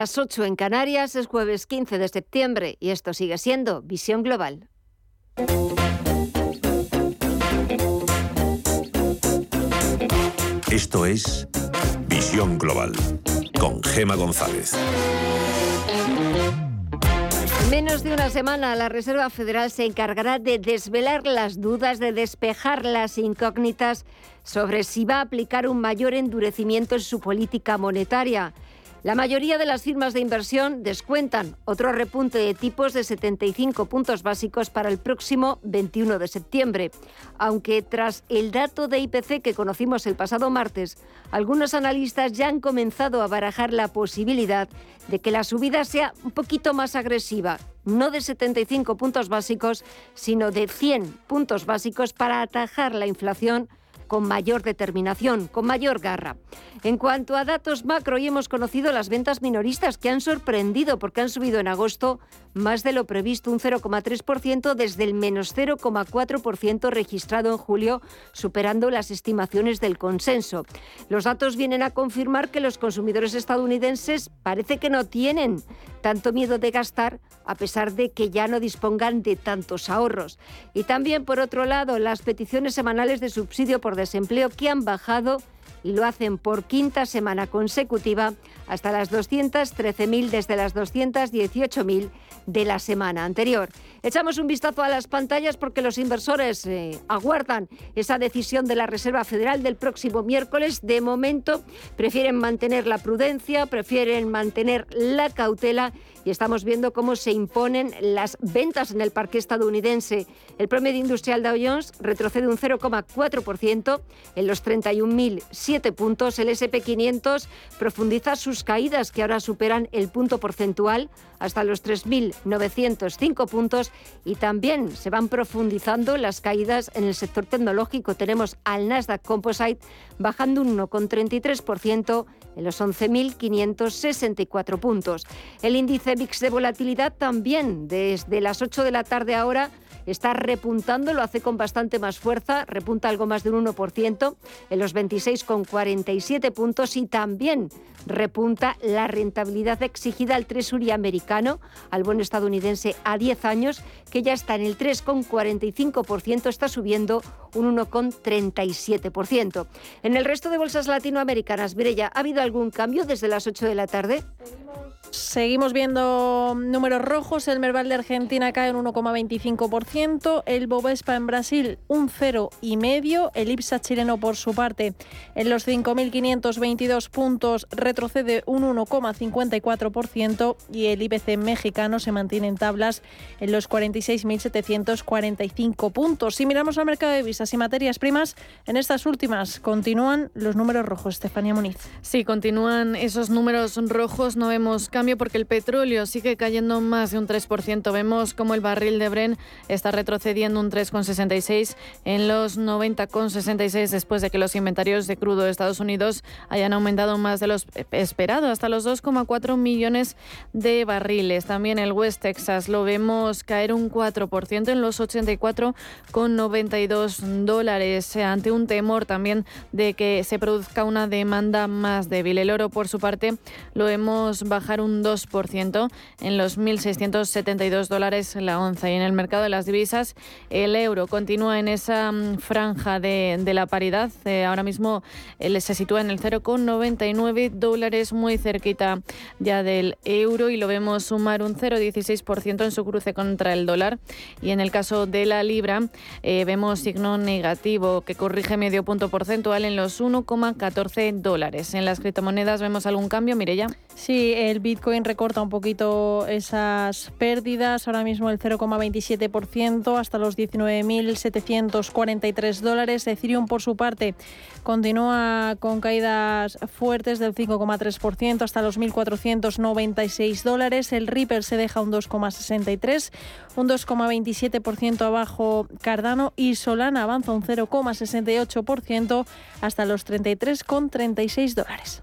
Las 8 en Canarias es jueves 15 de septiembre y esto sigue siendo Visión Global. Esto es Visión Global con Gema González. menos de una semana, la Reserva Federal se encargará de desvelar las dudas, de despejar las incógnitas sobre si va a aplicar un mayor endurecimiento en su política monetaria. La mayoría de las firmas de inversión descuentan otro repunte de tipos de 75 puntos básicos para el próximo 21 de septiembre, aunque tras el dato de IPC que conocimos el pasado martes, algunos analistas ya han comenzado a barajar la posibilidad de que la subida sea un poquito más agresiva, no de 75 puntos básicos, sino de 100 puntos básicos para atajar la inflación con mayor determinación, con mayor garra. En cuanto a datos macro, hoy hemos conocido las ventas minoristas que han sorprendido porque han subido en agosto más de lo previsto, un 0,3% desde el menos 0,4% registrado en julio, superando las estimaciones del consenso. Los datos vienen a confirmar que los consumidores estadounidenses parece que no tienen tanto miedo de gastar a pesar de que ya no dispongan de tantos ahorros. Y también, por otro lado, las peticiones semanales de subsidio por desempleo que han bajado y lo hacen por quinta semana consecutiva hasta las 213.000 desde las 218.000 de la semana anterior. Echamos un vistazo a las pantallas porque los inversores eh, aguardan esa decisión de la Reserva Federal del próximo miércoles. De momento prefieren mantener la prudencia, prefieren mantener la cautela y estamos viendo cómo se imponen las ventas en el parque estadounidense. El promedio industrial Dow Jones retrocede un 0,4% en los 31.007 puntos. El SP500 profundiza sus caídas que ahora superan el punto porcentual hasta los 3.905 puntos y también se van profundizando las caídas en el sector tecnológico. Tenemos al Nasdaq Composite bajando un 1,33% en los 11.564 puntos. El índice VIX de volatilidad también desde las 8 de la tarde ahora está repuntando, lo hace con bastante más fuerza, repunta algo más de un 1% en los 26,47 puntos y también repunta la rentabilidad exigida al Treasury americano, al bono estadounidense a 10 años, que ya está en el 3,45%, está subiendo un 1,37%. En el resto de bolsas latinoamericanas, Virella, ¿ha habido algún cambio desde las 8 de la tarde? Seguimos viendo números rojos. El Merval de Argentina cae un 1,25%. El Bovespa en Brasil un 0,5%. El IPSA chileno, por su parte, en los 5.522 puntos retrocede un 1,54%. Y el IPC mexicano se mantiene en tablas en los 46.745 puntos. Si miramos al mercado de visas y materias primas, en estas últimas continúan los números rojos. Estefanía Muniz. Sí, continúan esos números rojos. No vemos cambio porque el petróleo sigue cayendo más de un 3%. Vemos como el barril de Bren está retrocediendo un 3,66 en los 90,66 después de que los inventarios de crudo de Estados Unidos hayan aumentado más de los esperados, hasta los 2,4 millones de barriles. También el West Texas lo vemos caer un 4% en los 84,92 dólares ante un temor también de que se produzca una demanda más débil. El oro, por su parte, lo vemos bajar un 2% en los 1.672 dólares la onza. Y en el mercado de las divisas, el euro continúa en esa mm, franja de, la paridad. Eh, ahora mismo eh, se sitúa en el 0,99 dólares, muy cerquita ya del euro. Y lo vemos sumar un 0,16% en su cruce contra el dólar. Y en el caso de la libra, eh, vemos signo negativo que corrige medio punto porcentual en los 1,14 dólares. En las criptomonedas vemos algún cambio, ya Sí, el Bitcoin recorta un poquito esas pérdidas, ahora mismo el 0,27% hasta los 19.743 dólares. Ethereum, por su parte, continúa con caídas fuertes del 5,3% hasta los 1.496 dólares. El Ripple se deja un 2,63, un 2,27% abajo Cardano y Solana avanza un 0,68% hasta los 33,36 dólares.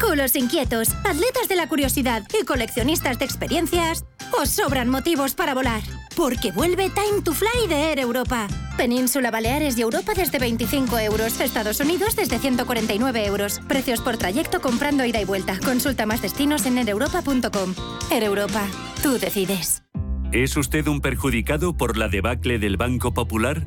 Culos inquietos, atletas de la curiosidad y coleccionistas de experiencias, os sobran motivos para volar. Porque vuelve Time to Fly de Air Europa. Península Baleares y Europa desde 25 euros. Estados Unidos desde 149 euros. Precios por trayecto comprando ida y vuelta. Consulta más destinos en aereuropa.com. Air Europa. Tú decides. ¿Es usted un perjudicado por la debacle del Banco Popular?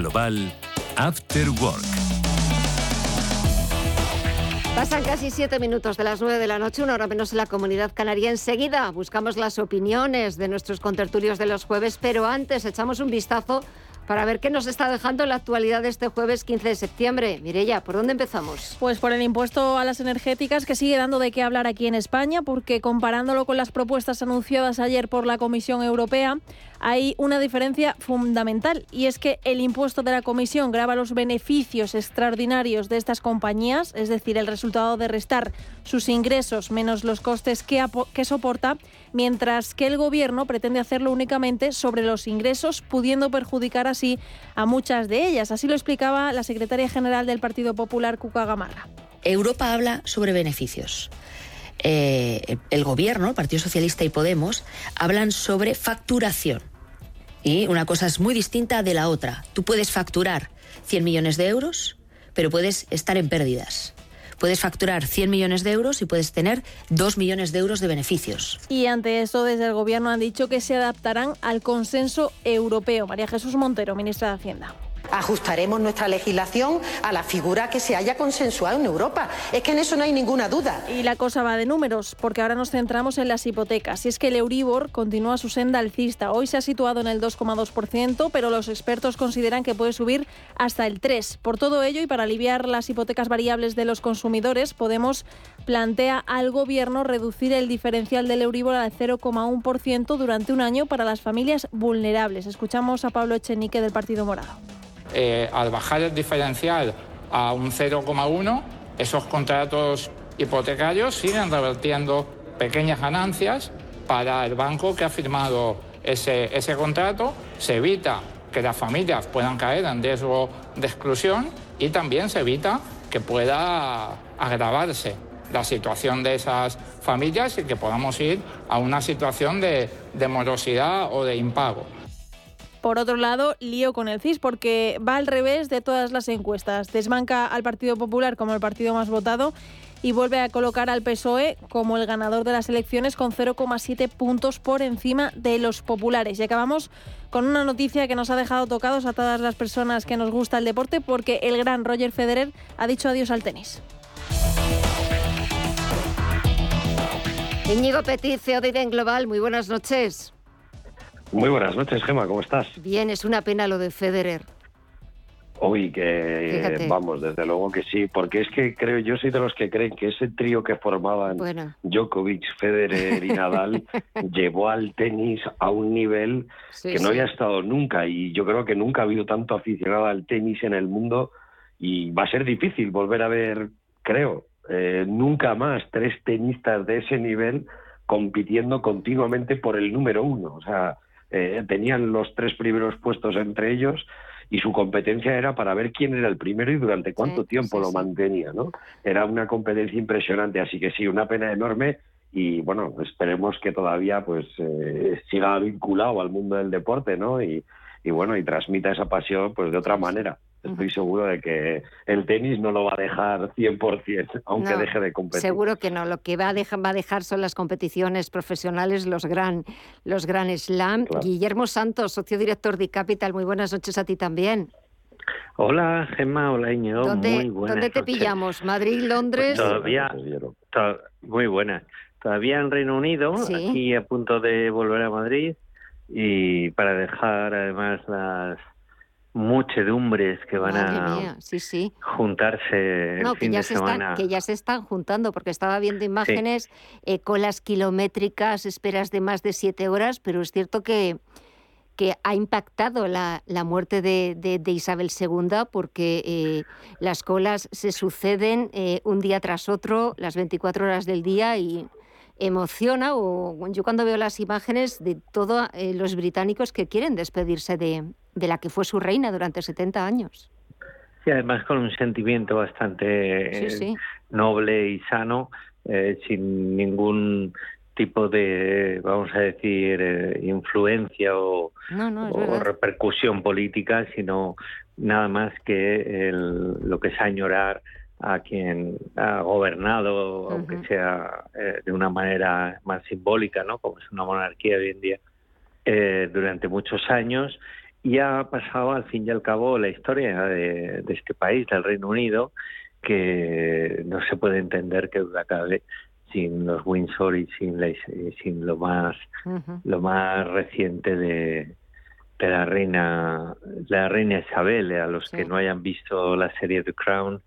Global, After Work. Pasan casi siete minutos de las nueve de la noche, una hora menos en la comunidad canaria. Enseguida buscamos las opiniones de nuestros contertulios de los jueves, pero antes echamos un vistazo para ver qué nos está dejando la actualidad de este jueves 15 de septiembre. Mirella, ¿por dónde empezamos? Pues por el impuesto a las energéticas que sigue dando de qué hablar aquí en España, porque comparándolo con las propuestas anunciadas ayer por la Comisión Europea, hay una diferencia fundamental y es que el impuesto de la Comisión graba los beneficios extraordinarios de estas compañías, es decir, el resultado de restar sus ingresos menos los costes que, soporta, mientras que el Gobierno pretende hacerlo únicamente sobre los ingresos, pudiendo perjudicar así a muchas de ellas. Así lo explicaba la secretaria general del Partido Popular, Cuca Gamarra. Europa habla sobre beneficios. Eh, el gobierno, Partido Socialista y Podemos, hablan sobre facturación. Y una cosa es muy distinta de la otra. Tú puedes facturar 100 millones de euros, pero puedes estar en pérdidas. Puedes facturar 100 millones de euros y puedes tener 2 millones de euros de beneficios. Y ante esto, desde el Gobierno han dicho que se adaptarán al consenso europeo. María Jesús Montero, ministra de Hacienda ajustaremos nuestra legislación a la figura que se haya consensuado en Europa. Es que en eso no hay ninguna duda. Y la cosa va de números, porque ahora nos centramos en las hipotecas. Y es que el Euribor continúa su senda alcista. Hoy se ha situado en el 2,2%, pero los expertos consideran que puede subir hasta el 3%. Por todo ello, y para aliviar las hipotecas variables de los consumidores, Podemos plantea al Gobierno reducir el diferencial del Euribor al 0,1% durante un año para las familias vulnerables. Escuchamos a Pablo Echenique del Partido Morado. Eh, al bajar el diferencial a un 0,1, esos contratos hipotecarios siguen revertiendo pequeñas ganancias para el banco que ha firmado ese, ese contrato, se evita que las familias puedan caer en riesgo de exclusión y también se evita que pueda agravarse la situación de esas familias y que podamos ir a una situación de, de morosidad o de impago. Por otro lado, lío con el CIS porque va al revés de todas las encuestas. Desmanca al Partido Popular como el partido más votado y vuelve a colocar al PSOE como el ganador de las elecciones con 0,7 puntos por encima de los populares. Y acabamos con una noticia que nos ha dejado tocados a todas las personas que nos gusta el deporte porque el gran Roger Federer ha dicho adiós al tenis. Íñigo Petit, CEO de Global, muy buenas noches. Muy buenas noches, Gema, ¿cómo estás? Bien, es una pena lo de Federer. Uy, que vamos, desde luego que sí, porque es que creo, yo soy de los que creen que ese trío que formaban Djokovic, Federer y Nadal llevó al tenis a un nivel que no había estado nunca y yo creo que nunca ha habido tanto aficionado al tenis en el mundo y va a ser difícil volver a ver, creo, eh, nunca más tres tenistas de ese nivel compitiendo continuamente por el número uno. O sea, eh, tenían los tres primeros puestos entre ellos y su competencia era para ver quién era el primero y durante cuánto tiempo lo mantenía, ¿no? Era una competencia impresionante, así que sí, una pena enorme y bueno, esperemos que todavía pues eh, siga vinculado al mundo del deporte, ¿no? Y, y bueno, y transmita esa pasión pues de otra manera. Estoy seguro de que el tenis no lo va a dejar 100%, aunque deje de competir. Seguro que no. Lo que va a dejar, va a dejar son las competiciones profesionales, los gran, los gran slam. Guillermo Santos, socio director de Capital, muy buenas noches a ti también. Hola, Gemma, hola, Iñigo. ¿Dónde, ¿dónde te pillamos? ¿Madrid, Londres? Pues todavía, muy buena. Todavía en Reino Unido, aquí a punto de volver a Madrid y para dejar además las muchedumbres que van a juntarse el fin que ya de se semana. Están, que ya se están juntando, porque estaba viendo imágenes, eh, colas kilométricas, esperas de más de siete horas, pero es cierto que, que ha impactado la, la muerte de, de, Isabel II porque eh, las colas se suceden eh, un día tras otro, las 24 horas del día y emociona o yo cuando veo las imágenes de todos eh, los británicos que quieren despedirse de, de, la que fue su reina durante 70 años. Sí, además con un sentimiento bastante eh, noble y sano, eh, sin ningún tipo de, vamos a decir, influencia o, repercusión política, sino nada más que el, lo que es añorar a quien ha gobernado, aunque sea eh, de una manera más simbólica, ¿no? como es una monarquía hoy en día, eh, durante muchos años. Y ha pasado al fin y al cabo la historia de, este país, del Reino Unido, que no se puede entender que duda cabe sin los Windsor y sin, sin lo más lo más reciente de, de la reina la reina Isabel a los que no hayan visto la serie The Crown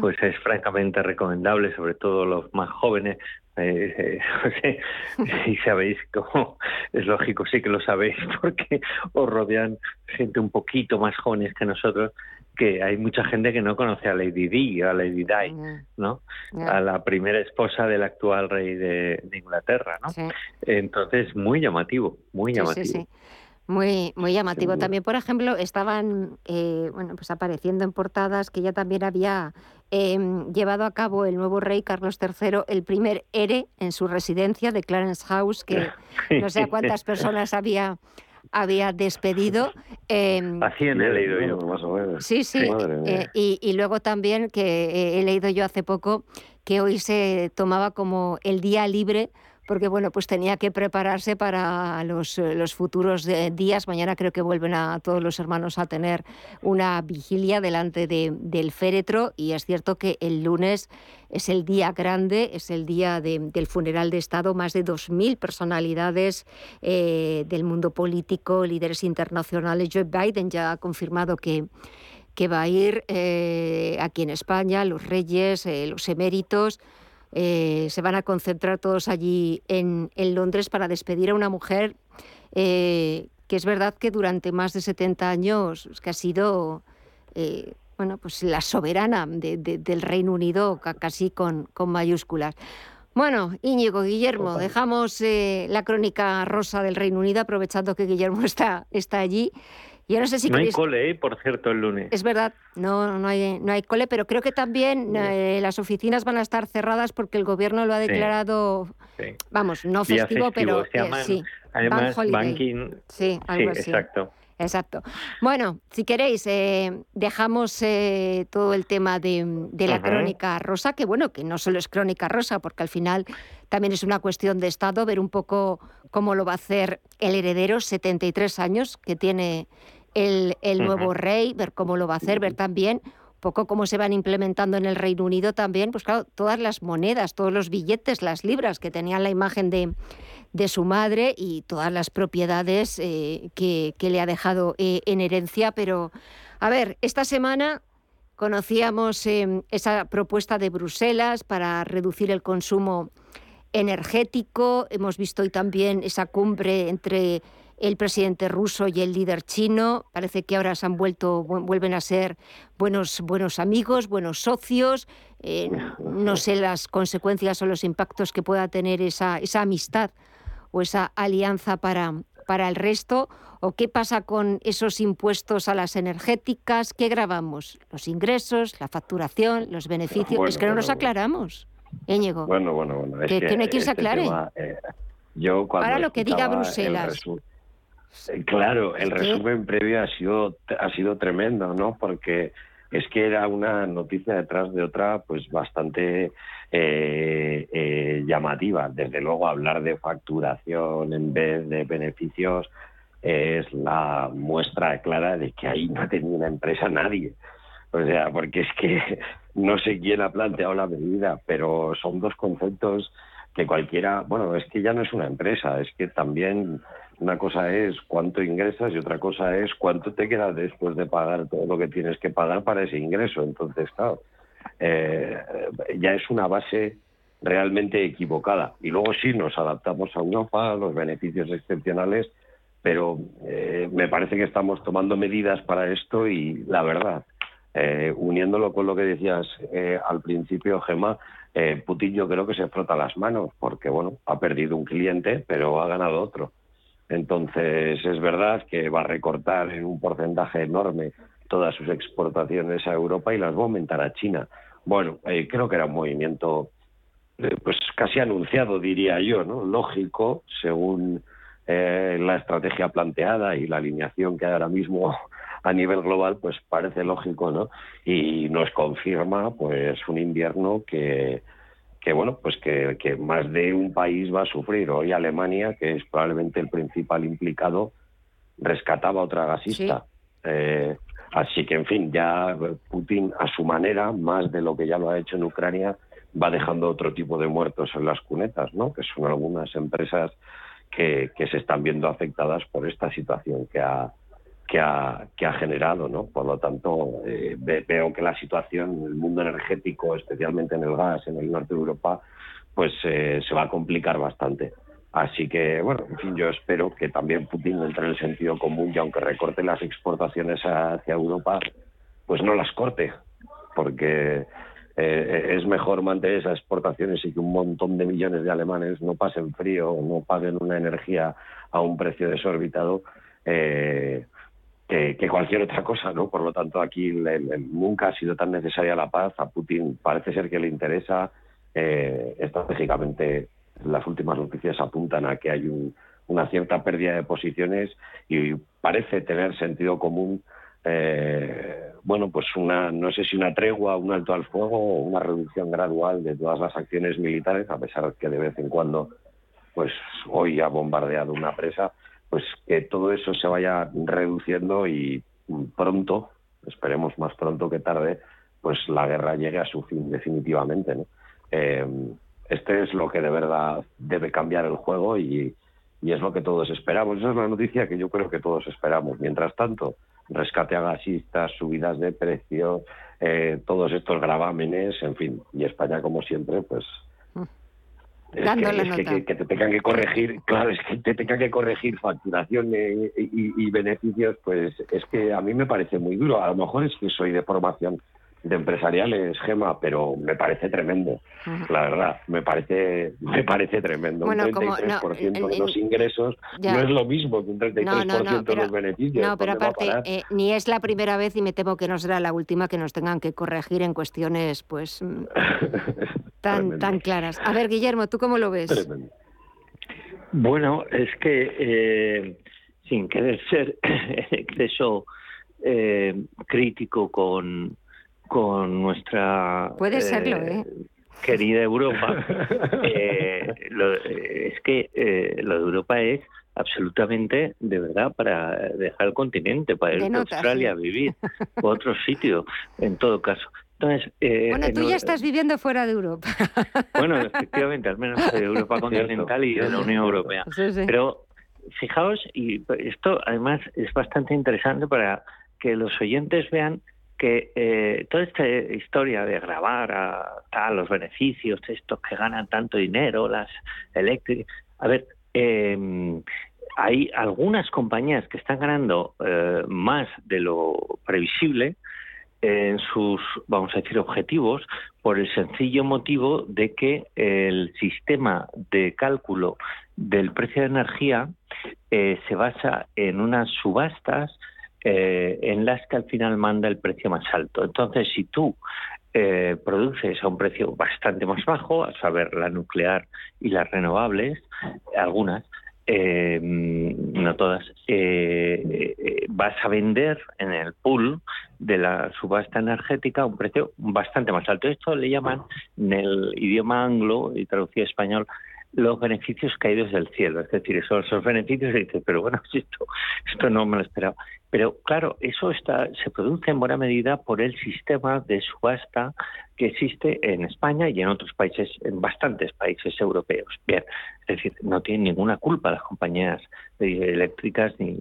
pues es francamente recomendable, sobre todo los más jóvenes. Eh, eh si sabéis cómo, es lógico, sí que lo sabéis, porque os rodean gente un poquito más jóvenes que nosotros, que hay mucha gente que no conoce a Lady Di, a Lady Di, ¿no? A la primera esposa del actual rey de, Inglaterra, ¿no? Entonces, muy llamativo, muy llamativo. Muy, muy llamativo. También, por ejemplo, estaban eh, bueno, pues apareciendo en portadas que ya también había em, llevado a cabo el nuevo rey Carlos III el primer ERE en su residencia de Clarence House, que no sé a cuántas personas había había despedido. Eh, Así he leído yo, más o menos. Sí, sí. Eh, y, y, luego también que eh, he leído yo hace poco que hoy se tomaba como el día libre porque bueno, pues tenía que prepararse para los, eh, futuros eh, días. Mañana creo que vuelven a todos los hermanos a tener una vigilia delante de, del féretro y es cierto que el lunes es el día grande, es el día del funeral de Estado, más de 2.000 personalidades eh, del mundo político, líderes internacionales. Joe Biden ya ha confirmado que va a ir aquí en España, los reyes, los eméritos, eh, se van a concentrar todos allí en, Londres para despedir a una mujer eh, que es verdad que durante más de 70 años que ha sido eh, bueno, pues la soberana del Reino Unido, casi con, con mayúsculas. Bueno, Íñigo, Guillermo, dejamos la crónica rosa del Reino Unido, aprovechando que Guillermo está, está allí, no sé si hay cole, ¿eh? por cierto, el lunes. Es verdad, no, no, hay, no hay cole, pero creo que también eh, las oficinas van a estar cerradas porque el gobierno lo ha declarado, vamos, no festivo, pero eh, sí. Además, banking. Sí, algo así. exacto. Exacto. Bueno, si queréis, dejamos todo el tema de, la crónica rosa, que bueno, que no solo es crónica rosa, porque al final también es una cuestión de Estado, ver un poco cómo lo va a hacer el heredero, 73 años que tiene el, nuevo rey, ver cómo lo va a hacer, ver también un poco cómo se van implementando en el Reino Unido también, pues claro, todas las monedas, todos los billetes, las libras que tenían la imagen de, de su madre y todas las propiedades eh, que, le ha dejado eh, en herencia. Pero, a ver, esta semana conocíamos em, esa propuesta de Bruselas para reducir el consumo energético. Hemos visto hoy también esa cumbre entre el presidente ruso y el líder chino. Parece que ahora se han vuelto, vuelven a ser buenos, buenos amigos, buenos socios. Eh, no sé las consecuencias o los impactos que pueda tener esa, esa amistad o esa alianza para, para el resto? ¿O qué pasa con esos impuestos a las energéticas? ¿Qué grabamos? ¿Los ingresos, la facturación, los beneficios? es que no nos aclaramos. Íñigo. Bueno, bueno, bueno. Es que, que, no hay quien se este aclare. Eh, yo Ahora lo que diga Bruselas. Eh, claro, el resumen previo ha sido, ha sido tremendo, ¿no? Porque es que era una noticia detrás de otra, pues bastante eh, eh, llamativa. Desde luego, hablar de facturación en vez de beneficios es la muestra clara de que ahí no ha tenido una empresa nadie. O sea, porque es que no sé quién ha planteado la medida, pero son dos conceptos que cualquiera, bueno, es que ya no es una empresa, es que también una cosa es cuánto ingresas y otra cosa es cuánto te queda después de pagar todo lo que tienes que pagar para ese ingreso. Entonces, claro, eh, ya es una base realmente equivocada. Y luego sí nos adaptamos a Europa, a los beneficios excepcionales, pero eh, me parece que estamos tomando medidas para esto y la verdad, eh, uniéndolo con lo que decías al principio, Gemma, Putin yo creo que se frota las manos porque, bueno, ha perdido un cliente, pero ha ganado otro. Entonces, es verdad que va a recortar en un porcentaje enorme todas sus exportaciones a Europa y las va a aumentar a China. Bueno, eh, creo que era un movimiento eh, pues casi anunciado, diría yo, ¿no? Lógico, según eh, la estrategia planteada y la alineación que hay ahora mismo a nivel global, pues parece lógico, ¿no? Y nos confirma, pues, un invierno que, que bueno, pues que, más de un país va a sufrir. Hoy Alemania, que es probablemente el principal implicado, rescataba a otra gasista. Eh, así que, en fin, ya Putin a su manera, más de lo que ya lo ha hecho en Ucrania, va dejando otro tipo de muertos en las cunetas, ¿no? Que son algunas empresas que, que se están viendo afectadas por esta situación que ha, que ha, que ha generado, ¿no? Por lo tanto, eh, veo que la situación en el mundo energético, especialmente en el gas, en el norte de Europa, pues eh, se va a complicar bastante. Así que, bueno, en fin, yo espero que también Putin entre en el sentido común y aunque recorte las exportaciones hacia Europa, pues no las corte, porque eh, es mejor mantener esas exportaciones y que un montón de millones de alemanes no pasen frío no paguen una energía a un precio desorbitado. Eh, que, cualquier otra cosa, ¿no? Por lo tanto, aquí nunca ha sido tan necesaria la paz. A Putin parece ser que le interesa. Eh, estratégicamente, las últimas noticias apuntan a que hay una cierta pérdida de posiciones y parece tener sentido común. Eh, bueno, pues una, no sé si una tregua, un alto al fuego o una reducción gradual de todas las acciones militares, a pesar de que de vez en cuando, pues hoy ha bombardeado una presa pues que todo eso se vaya reduciendo y pronto, esperemos más pronto que tarde, pues la guerra llegue a su fin definitivamente. ¿no? Eh, este es lo que de verdad debe cambiar el juego y, es lo que todos esperamos. Esa es la noticia que yo creo que todos esperamos. Mientras tanto, rescate a gasistas, subidas de precio, eh, todos estos gravámenes, en fin, y España como siempre, pues es, que, que, te tengan que corregir, claro, es que te tengan que corregir facturación y, beneficios, pues es que a mí me parece muy duro. A lo mejor es que soy de formación de empresariales, Gema, pero me parece tremendo, la verdad, me parece me parece tremendo. un 33% de los ingresos no es lo mismo que un 33% de los beneficios. No, pero aparte, eh, ni es la primera vez y me temo que no será la última que nos tengan que corregir en cuestiones, pues... Mm, tan, tan claras. A ver, Guillermo, ¿tú cómo lo ves? Bueno, es que eh, sin querer ser en exceso eh, crítico con, con nuestra Puede serlo, ¿eh? querida Europa, es que lo de Europa es absolutamente, de verdad, para dejar el continente, para ir a Australia a vivir, o otro sitio, en todo caso. Entonces, eh, bueno, tú ya estás viviendo fuera de Europa. Bueno, efectivamente, al menos de Europa continental y de la Unión Europea. Pero fijaos, y esto además es bastante interesante para que los oyentes vean que eh, toda esta historia de grabar a, los beneficios, estos que ganan tanto dinero, las eléctricas, a ver, em, hay algunas compañías que están ganando eh, más de lo previsible, en sus, vamos a decir, objetivos por el sencillo motivo de que el sistema de cálculo del precio de energía eh, se basa en unas subastas eh, en las que al final manda el precio más alto. Entonces, si tú eh, produces a un precio bastante más bajo, a saber, la nuclear y las renovables, algunas, eh, no todas, vas a vender en el pool de la subasta energética a un precio bastante más alto. Esto le llaman en el idioma anglo y traducido español los beneficios caídos del cielo. Es decir, esos, esos beneficios y dices, pero bueno, esto, esto no me lo esperaba. Pero claro, eso está, se produce en buena medida por el sistema de subasta que existe en España y en otros países, en bastantes países europeos. Bien, es decir, no tienen ninguna culpa las compañías eléctricas ni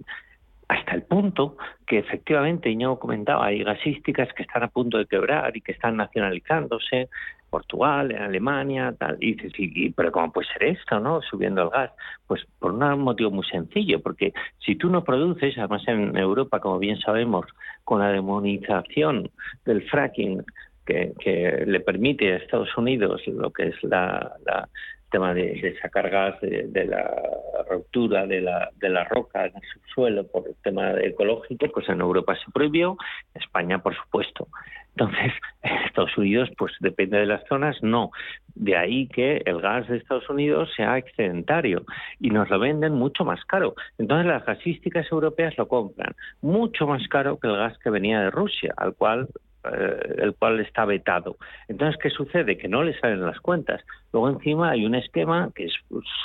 hasta el punto que efectivamente, yo comentaba, hay gasísticas que están a punto de quebrar y que están nacionalizándose, Portugal, en Alemania, tal. Y dices, y, pero ¿cómo puede ser esto, no? Subiendo el gas. Pues por un motivo muy sencillo, porque si tú no produces, además en Europa, como bien sabemos, con la demonización del fracking que, le permite a Estados Unidos lo que es la tema de, sacar gas de, la ruptura de la, de la roca en el subsuelo por el tema ecológico, pues en Europa se prohibió, en España por supuesto. Entonces, en Estados Unidos, pues depende de las zonas, no. De ahí que el gas de Estados Unidos sea excedentario y nos lo venden mucho más caro. Entonces, las gasísticas europeas lo compran mucho más caro que el gas que venía de Rusia, al cual eh, el cual está vetado. Entonces, ¿qué sucede? Que no le salen las cuentas. Luego encima hay un esquema que es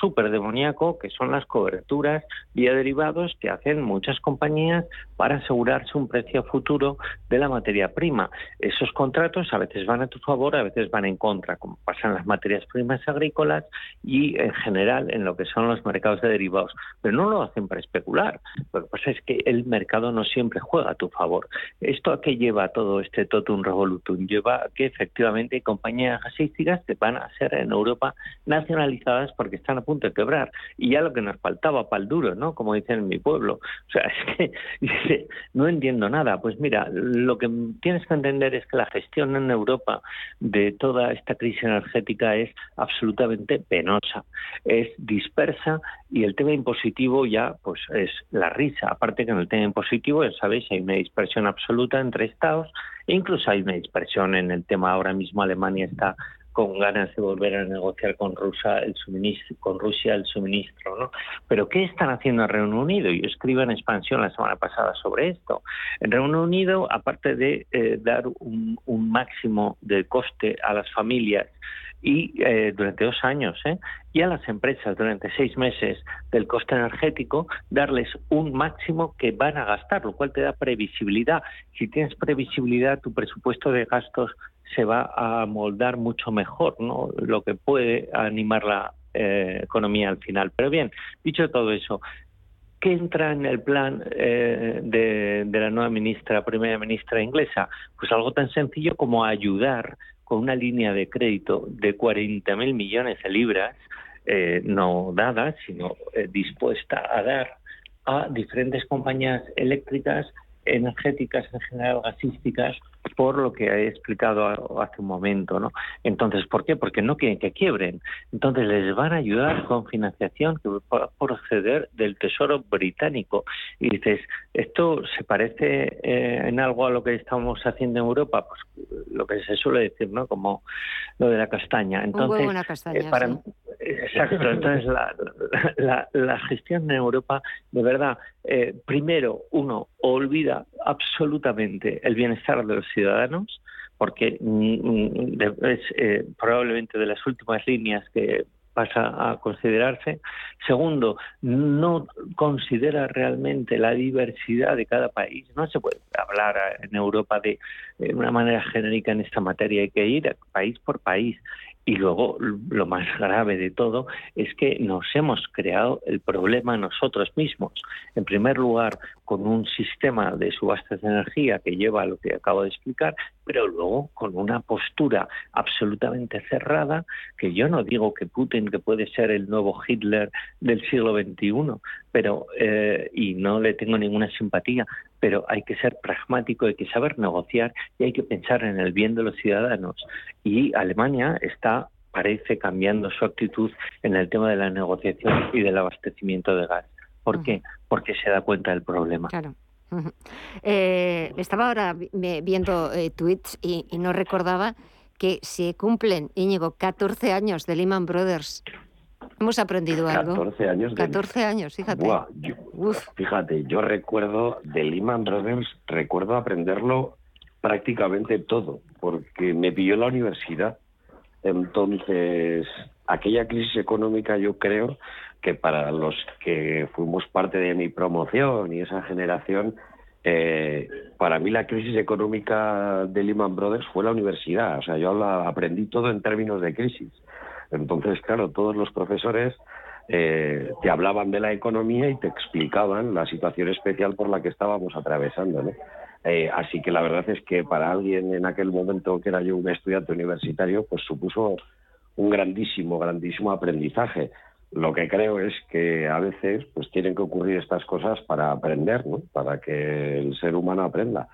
súper demoníaco, que son las coberturas vía derivados que hacen muchas compañías para asegurarse un precio futuro de la materia prima. Esos contratos a veces van a tu favor, a veces van en contra, como pasan las materias primas agrícolas y en general en lo que son los mercados de derivados. Pero no lo hacen para especular. Lo que pasa es que el mercado no siempre juega a tu favor. ¿Esto a qué lleva todo este totum revolutum? Lleva que efectivamente hay compañías gasísticas que van a ser en Europa nacionalizadas porque están a punto de quebrar. Y ya lo que nos faltaba, pal duro, ¿no? Como dicen en mi pueblo. O sea, es que dice, no entiendo nada. Pues mira, lo que tienes que entender es que la gestión en Europa de toda esta crisis energética es absolutamente penosa, es dispersa y el tema impositivo ya pues es la risa. Aparte que en el tema impositivo, ya sabéis, hay una dispersión absoluta entre estados e incluso hay una dispersión en el tema ahora mismo Alemania está con ganas de volver a negociar con Rusia el suministro, con Rusia el suministro, ¿no? Pero ¿qué están haciendo en Reino Unido? Yo escribo en expansión la semana pasada sobre esto. En Reino Unido, aparte de eh, dar un, máximo de coste a las familias y eh, durante dos años, ¿eh? y a las empresas durante seis meses del coste energético, darles un máximo que van a gastar, lo cual te da previsibilidad. Si tienes previsibilidad, tu presupuesto de gastos se va a moldar mucho mejor, ¿no? Lo que puede animar la eh, economía al final. Pero bien, dicho todo eso, ¿qué entra en el plan eh, de, la nueva ministra, primera ministra inglesa? Pues algo tan sencillo como ayudar con una línea de crédito de 40.000 millones de libras, eh, no dadas, sino dispuesta a dar a diferentes compañías eléctricas, energéticas, en general gasísticas, por lo que he explicado hace un momento, ¿no? Entonces, ¿por qué? Porque no quieren que quiebren. Entonces, les van a ayudar con financiación que va a proceder del Tesoro británico. Y dices, ¿esto se parece eh, en algo a lo que estamos haciendo en Europa? Pues lo que se suele decir, ¿no? Como lo de la castaña. Entonces, una castaña, eh, para, Exacto. Entonces, la, la, gestión en Europa, de verdad, eh, primero, uno olvida absolutamente el bienestar de los ciudadanos, porque es eh, probablemente de las últimas líneas que pasa a considerarse. Segundo, no considera realmente la diversidad de cada país. No se puede hablar en Europa de, de una manera genérica en esta materia, hay que ir país por país. Y luego, lo más grave de todo es que nos hemos creado el problema nosotros mismos. En primer lugar, con un sistema de subastas de energía que lleva a lo que acabo de explicar, pero luego con una postura absolutamente cerrada, que yo no digo que Putin, que puede ser el nuevo Hitler del siglo XXI, pero eh, y no le tengo ninguna simpatía, pero hay que ser pragmático, hay que saber negociar y hay que pensar en el bien de los ciudadanos. Y Alemania está parece cambiando su actitud en el tema de la negociación y del abastecimiento de gas. ¿Por qué? Porque se da cuenta del problema. Claro. Eh, estaba ahora viendo eh, tweets y, no recordaba que se cumplen, Íñigo, 14 años de Lehman Brothers. Hemos aprendido algo. 14 años. 14 años, fíjate. fíjate, yo recuerdo de Lehman Brothers, recuerdo aprenderlo prácticamente todo, porque me pilló la universidad. Entonces, aquella crisis económica yo creo que para los que fuimos parte de mi promoción y esa generación, eh, para mí la crisis económica de Lehman Brothers fue la universidad. O sea, yo aprendí todo en términos de crisis. Entonces, claro, todos los profesores eh, te hablaban de la economía y te explicaban la situación especial por la que estábamos atravesando. ¿no? Eh, así que la verdad es que para alguien en aquel momento que era yo un estudiante universitario, pues supuso un grandísimo, grandísimo aprendizaje. Lo que creo es que a veces pues tienen que ocurrir estas cosas para aprender, ¿no? para que el ser humano aprenda.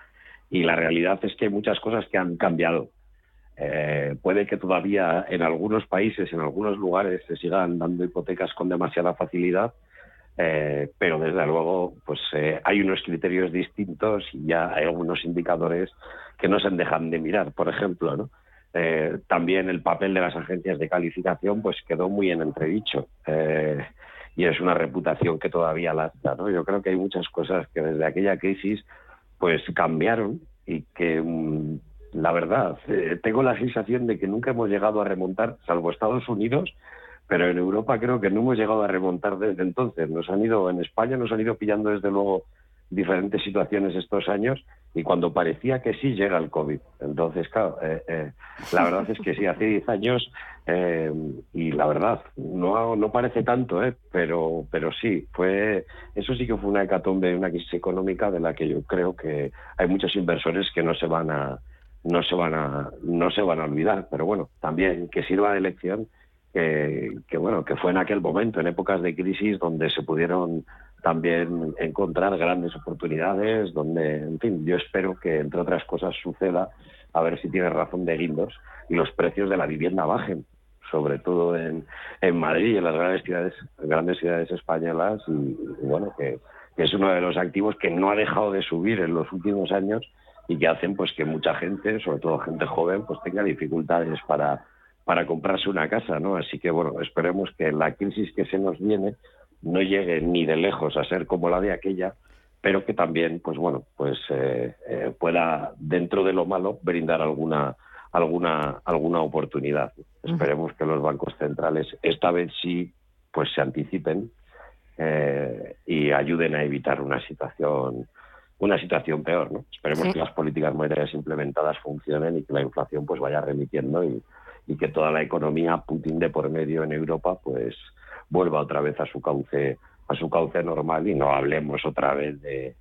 Y la realidad es que hay muchas cosas que han cambiado. Eh, puede que todavía en algunos países, en algunos lugares, se sigan dando hipotecas con demasiada facilidad, eh, pero desde luego pues eh, hay unos criterios distintos y ya hay algunos indicadores que no se dejan de mirar. Por ejemplo, también el papel de las agencias de calificación pues quedó muy en entredicho y es una reputación que todavía lastra. ¿no? Yo creo que hay muchas cosas que desde aquella crisis pues cambiaron y que mm, la verdad eh, tengo la sensación de que nunca hemos llegado a remontar, salvo Estados Unidos, pero en Europa creo que no hemos llegado a remontar desde entonces. Nos han ido en España nos han ido pillando desde luego diferentes situaciones estos años y cuando parecía que sí llega el COVID. Entonces, claro, eh, eh, la verdad es que sí, hace 10 años eh, y la verdad, no, no parece tanto, pero, pero sí, fue eso sí que fue una hecatombe, una crisis económica de la que yo creo que hay muchos inversores que no se van a no se van a no se van a olvidar. Pero bueno también que sirva de lección que, bueno que fue en aquel momento en épocas de crisis donde se pudieron también encontrar grandes oportunidades donde, en fin, yo espero que entre otras cosas suceda, a ver si tiene razón de Guindos, y los precios de la vivienda bajen, sobre todo en, en Madrid y en las grandes ciudades, grandes ciudades españolas, y, bueno, que, es uno de los activos que no ha dejado de subir en los últimos años y que hacen pues que mucha gente, sobre todo gente joven, pues tenga dificultades para, para comprarse una casa, ¿no? Así que bueno, esperemos que la crisis que se nos viene no llegue ni de lejos a ser como la de aquella, pero que también, pues bueno, pues eh, eh, pueda dentro de lo malo brindar alguna alguna alguna oportunidad. Esperemos que los bancos centrales esta vez sí, pues se anticipen eh, y ayuden a evitar una situación una situación peor, ¿no? Esperemos que las políticas monetarias implementadas funcionen y que la inflación pues vaya remitiendo y, y que toda la economía Putin de por medio en Europa pues vuelva otra vez a su cauce a su cauce normal y no hablemos otra vez de,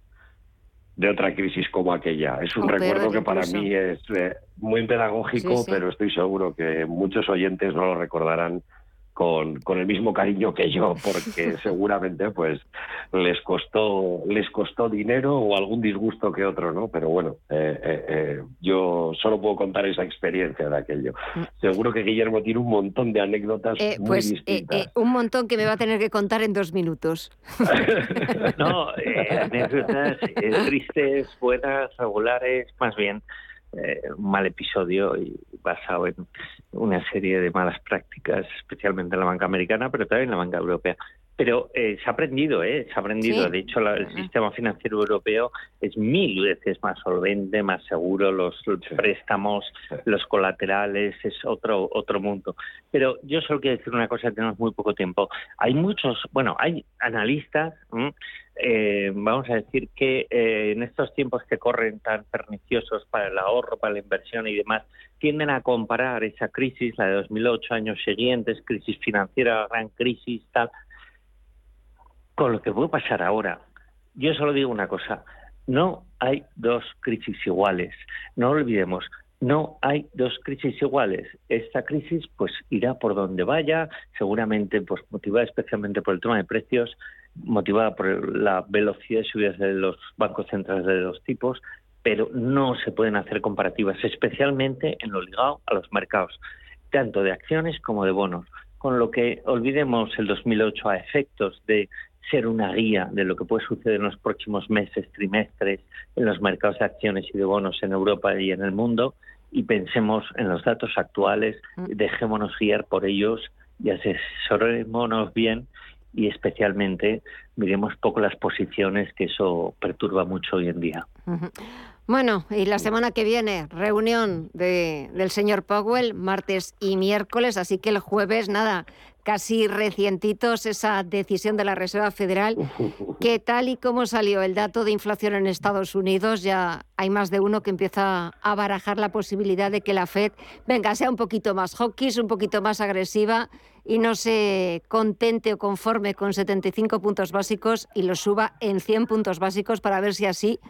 de otra crisis como aquella. Es un recuerdo que para mí es eh, muy pedagógico, pero estoy seguro que muchos oyentes no lo recordarán con, con, el mismo cariño que yo, porque seguramente pues les costó les costó dinero o algún disgusto que otro, ¿no? Pero bueno, eh, eh, eh, yo solo puedo contar esa experiencia de aquello. Mm. Seguro que Guillermo tiene un montón de anécdotas muy pues, distintas. un montón que me va a tener que contar en dos minutos. no, anécdotas tristes, buenas, regulares, más bien eh, un mal episodio y basado en una serie de malas prácticas, especialmente en la banca americana, pero también en la banca europea. Pero eh, se ha aprendido, ¿eh? Se ha aprendido. De hecho, el sistema financiero europeo es mil veces más solvente, más seguro, los, préstamos, los colaterales, es otro, otro mundo. Pero yo solo quiero decir una cosa, tenemos muy poco tiempo. Hay muchos, bueno, hay analistas eh, vamos a decir que eh, en estos tiempos que corren tan perniciosos para el ahorro, para la inversión y demás, tienden a comparar esa crisis, la de 2008, años siguientes, crisis financiera, gran crisis, tal, con lo que puede pasar ahora. Yo solo digo una cosa, no hay dos crisis iguales, no olvidemos, no hay dos crisis iguales. Esta crisis pues irá por donde vaya, seguramente pues motivada especialmente por el tema de precios, motivada por la velocidad de subidas de los bancos centrales de los tipos, pero no se pueden hacer comparativas, especialmente en lo ligado a los mercados. tanto de acciones como de bonos. Con lo que olvidemos el 2008 a efectos de ser una guía de lo que puede suceder en los próximos meses, trimestres, en los mercados de acciones y de bonos en Europa y en el mundo, y pensemos en los datos actuales, mm. dejémonos guiar por ellos y asesorémonos bien y especialmente miremos poco las posiciones, que eso perturba mucho hoy en día. Bueno, y la semana que viene, reunión de, del señor Powell, martes y miércoles, así que el jueves, nada, casi recientitos esa decisión de la Reserva Federal, que tal y como salió el dato de inflación en Estados Unidos, ya hay más de uno que empieza a barajar la posibilidad de que la Fed, venga, sea un poquito más hawkish, un poquito más agresiva y no se contente o conforme con 75 puntos básicos y lo suba en 100 puntos básicos para ver si así,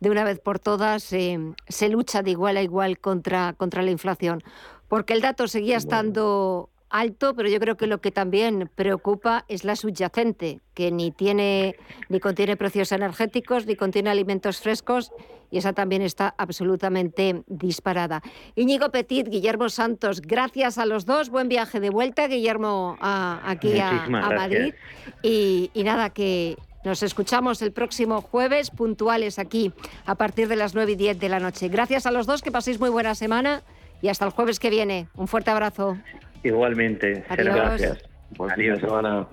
de una vez por todas, eh, se lucha de igual a igual contra, contra la inflación. Porque el dato seguía estando alto, pero yo creo que lo que también preocupa es la subyacente, que ni tiene ni contiene precios energéticos ni contiene alimentos frescos y esa también está absolutamente disparada. Íñigo Petit, Guillermo Santos, gracias a los dos, buen viaje de vuelta, Guillermo, aquí a, Madrid y, y nada que nos escuchamos el próximo jueves, puntuales aquí, a partir de las 9 y 10 de la noche. Gracias a los dos, que paséis muy buena semana y hasta el jueves que viene. Un fuerte abrazo. Igualmente. Gracias. Adiós. semana.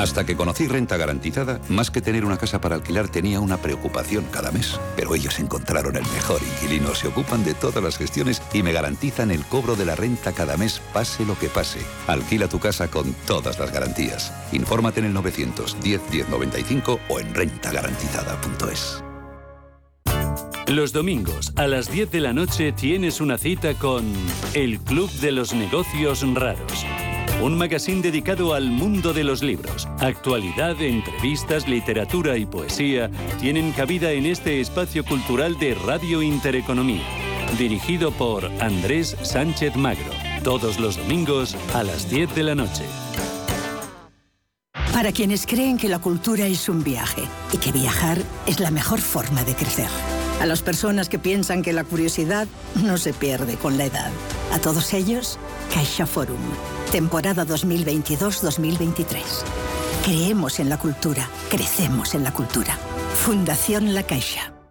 Hasta que conocí Renta Garantizada, más que tener una casa para alquilar tenía una preocupación cada mes. Pero ellos encontraron el mejor inquilino, se ocupan de todas las gestiones y me garantizan el cobro de la renta cada mes, pase lo que pase. Alquila tu casa con todas las garantías. Infórmate en el 910 1095 o en rentagarantizada.es. Los domingos a las 10 de la noche tienes una cita con el Club de los Negocios Raros un magazine dedicado al mundo de los libros. Actualidad, entrevistas, literatura y poesía tienen cabida en este espacio cultural de Radio Intereconomía, dirigido por Andrés Sánchez Magro, todos los domingos a las 10 de la noche. Para quienes creen que la cultura es un viaje y que viajar es la mejor forma de crecer. A las personas que piensan que la curiosidad no se pierde con la edad. A todos ellos, Caixa Forum Temporada 2022-2023. Creemos en la cultura, crecemos en la cultura. Fundación La Caixa.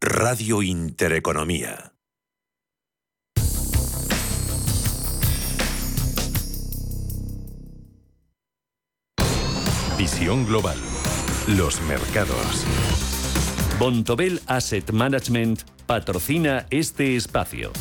Radio Intereconomía. Visión global. Los mercados. Bontobel Asset Management patrocina este espacio.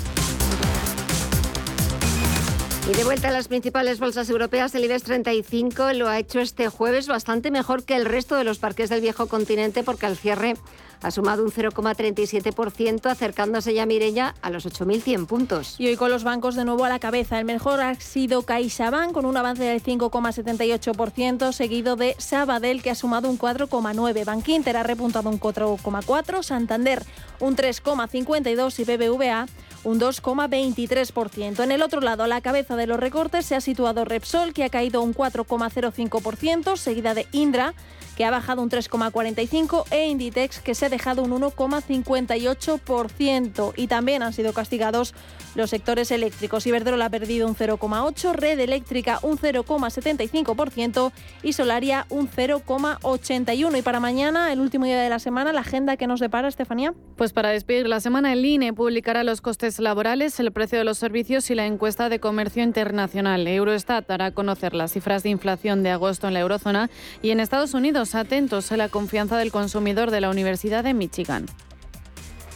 Y de vuelta a las principales bolsas europeas, el IBEX 35 lo ha hecho este jueves bastante mejor que el resto de los parques del viejo continente porque al cierre ha sumado un 0,37%, acercándose ya Mirella a los 8.100 puntos. Y hoy con los bancos de nuevo a la cabeza. El mejor ha sido CaixaBank con un avance del 5,78%, seguido de Sabadell que ha sumado un 4,9%. Bankinter ha repuntado un 4,4%, Santander un 3,52% y BBVA un 2,23%. En el otro lado, a la cabeza de los recortes se ha situado Repsol, que ha caído un 4,05%, seguida de Indra, que ha bajado un 3,45%, e Inditex, que se ha dejado un 1,58%. Y también han sido castigados los sectores eléctricos. Iberdrola ha perdido un 0,8%, Red Eléctrica un 0,75% y Solaria un 0,81%. Y para mañana, el último día de la semana, la agenda que nos depara, Estefanía. Pues para despedir la semana, el INE publicará los costes laborales, el precio de los servicios y la encuesta de comercio internacional. Eurostat dará a conocer las cifras de inflación de agosto en la eurozona y en Estados Unidos, atentos a la confianza del consumidor de la Universidad de Michigan.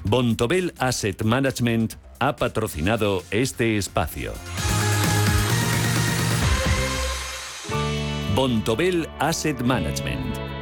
Bontobel Asset Management ha patrocinado este espacio. Bontobel Asset Management.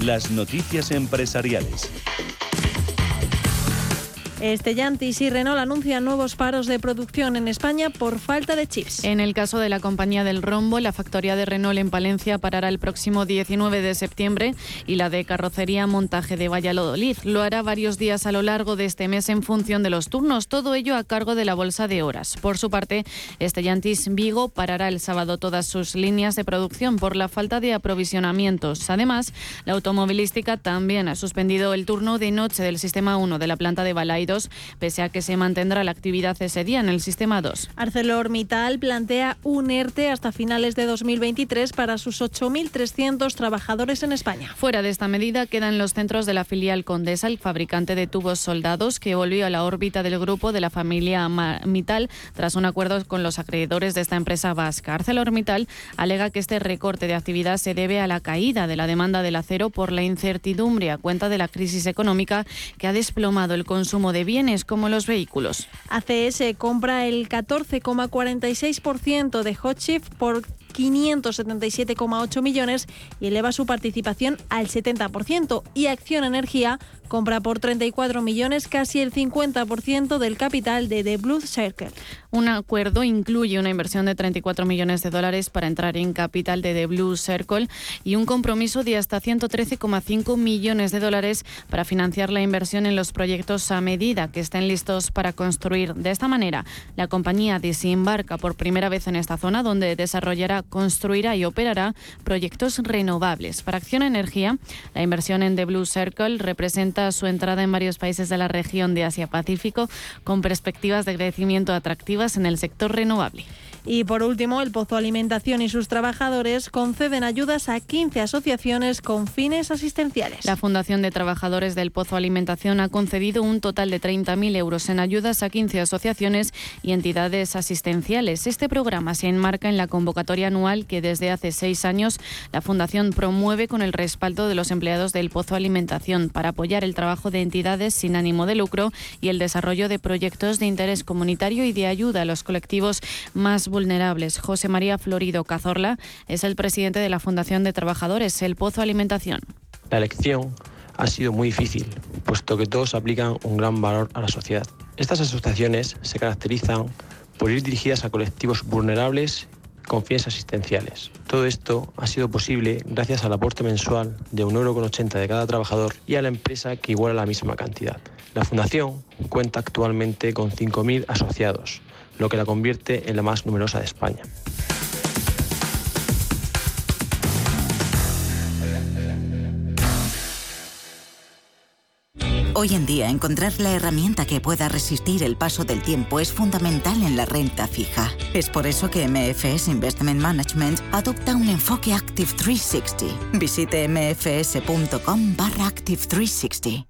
las noticias empresariales. Stellantis y Renault anuncian nuevos paros de producción en España por falta de chips. En el caso de la compañía del rombo, la factoría de Renault en Palencia parará el próximo 19 de septiembre y la de carrocería montaje de Valladolid lo hará varios días a lo largo de este mes en función de los turnos, todo ello a cargo de la bolsa de horas. Por su parte, Stellantis Vigo parará el sábado todas sus líneas de producción por la falta de aprovisionamientos. Además, la automovilística también ha suspendido el turno de noche del sistema 1 de la planta de Balaido pese a que se mantendrá la actividad ese día en el sistema 2. ArcelorMittal plantea un ERTE hasta finales de 2023 para sus 8.300 trabajadores en España. Fuera de esta medida quedan los centros de la filial Condesa, el fabricante de tubos soldados, que volvió a la órbita del grupo de la familia Mittal tras un acuerdo con los acreedores de esta empresa vasca. ArcelorMittal alega que este recorte de actividad se debe a la caída de la demanda del acero por la incertidumbre a cuenta de la crisis económica que ha desplomado el consumo de bienes como los vehículos. ACS compra el 14,46% de Hotshift por 577,8 millones y eleva su participación al 70%. Y Acción Energía compra por 34 millones casi el 50% del capital de The Blue Circle. Un acuerdo incluye una inversión de 34 millones de dólares para entrar en capital de The Blue Circle y un compromiso de hasta 113,5 millones de dólares para financiar la inversión en los proyectos a medida que estén listos para construir. De esta manera, la compañía desembarca por primera vez en esta zona donde desarrollará, construirá y operará proyectos renovables. Para Acción Energía, la inversión en The Blue Circle representa su entrada en varios países de la región de Asia-Pacífico con perspectivas de crecimiento atractivas en el sector renovable. Y por último, el Pozo Alimentación y sus trabajadores conceden ayudas a 15 asociaciones con fines asistenciales. La Fundación de Trabajadores del Pozo Alimentación ha concedido un total de 30.000 euros en ayudas a 15 asociaciones y entidades asistenciales. Este programa se enmarca en la convocatoria anual que desde hace seis años la Fundación promueve con el respaldo de los empleados del Pozo Alimentación para apoyar el trabajo de entidades sin ánimo de lucro y el desarrollo de proyectos de interés comunitario y de ayuda a los colectivos más vulnerables. José María Florido Cazorla es el presidente de la Fundación de Trabajadores, El Pozo Alimentación. La elección ha sido muy difícil, puesto que todos aplican un gran valor a la sociedad. Estas asociaciones se caracterizan por ir dirigidas a colectivos vulnerables con fines asistenciales. Todo esto ha sido posible gracias al aporte mensual de 1,80€ de cada trabajador y a la empresa que iguala la misma cantidad. La Fundación cuenta actualmente con 5.000 asociados, lo que la convierte en la más numerosa de España. Hoy en día encontrar la herramienta que pueda resistir el paso del tiempo es fundamental en la renta fija. Es por eso que MFS Investment Management adopta un enfoque Active 360. Visite mfs.com barra Active 360.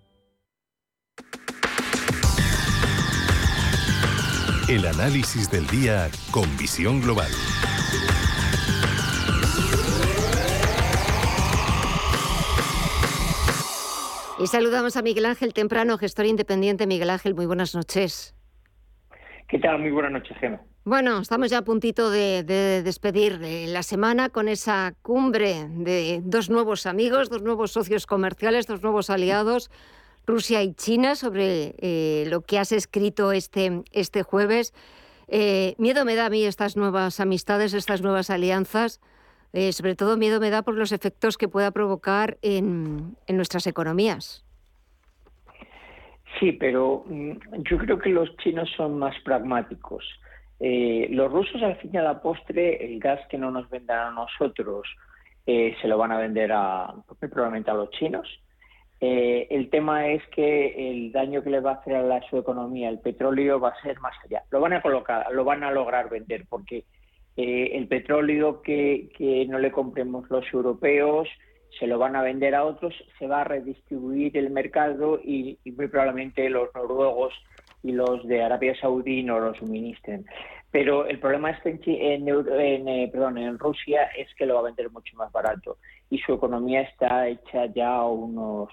El análisis del día con visión global. Y saludamos a Miguel Ángel Temprano, gestor independiente. Miguel Ángel, muy buenas noches. ¿Qué tal? Muy buenas noches, Gemma. Bueno, estamos ya a puntito de, despedir eh, la semana con esa cumbre de dos nuevos amigos, dos nuevos socios comerciales, dos nuevos aliados, Rusia y China, sobre eh, lo que has escrito este, este jueves. Eh, miedo me da a mí estas nuevas amistades, estas nuevas alianzas. Eh, sobre todo miedo me da por los efectos que pueda provocar en, nuestras economías. Sí, pero mm, yo creo que los chinos son más pragmáticos. Los rusos, al fin y a la postre, el gas que no nos vendan a nosotros se lo van a vender a, probablemente a los chinos. El tema es que el daño que le va a hacer a la, su economía el petróleo va a ser más allá. Lo van a colocar, lo van a lograr vender porque eh, el petróleo que, no le compremos los europeos se lo van a vender a otros, se va a redistribuir el mercado y, muy probablemente los noruegos y los de Arabia Saudí no lo suministren. Pero el problema en, en, eh, perdón, en Rusia es que lo va a vender mucho más barato y su economía está hecha ya a unos...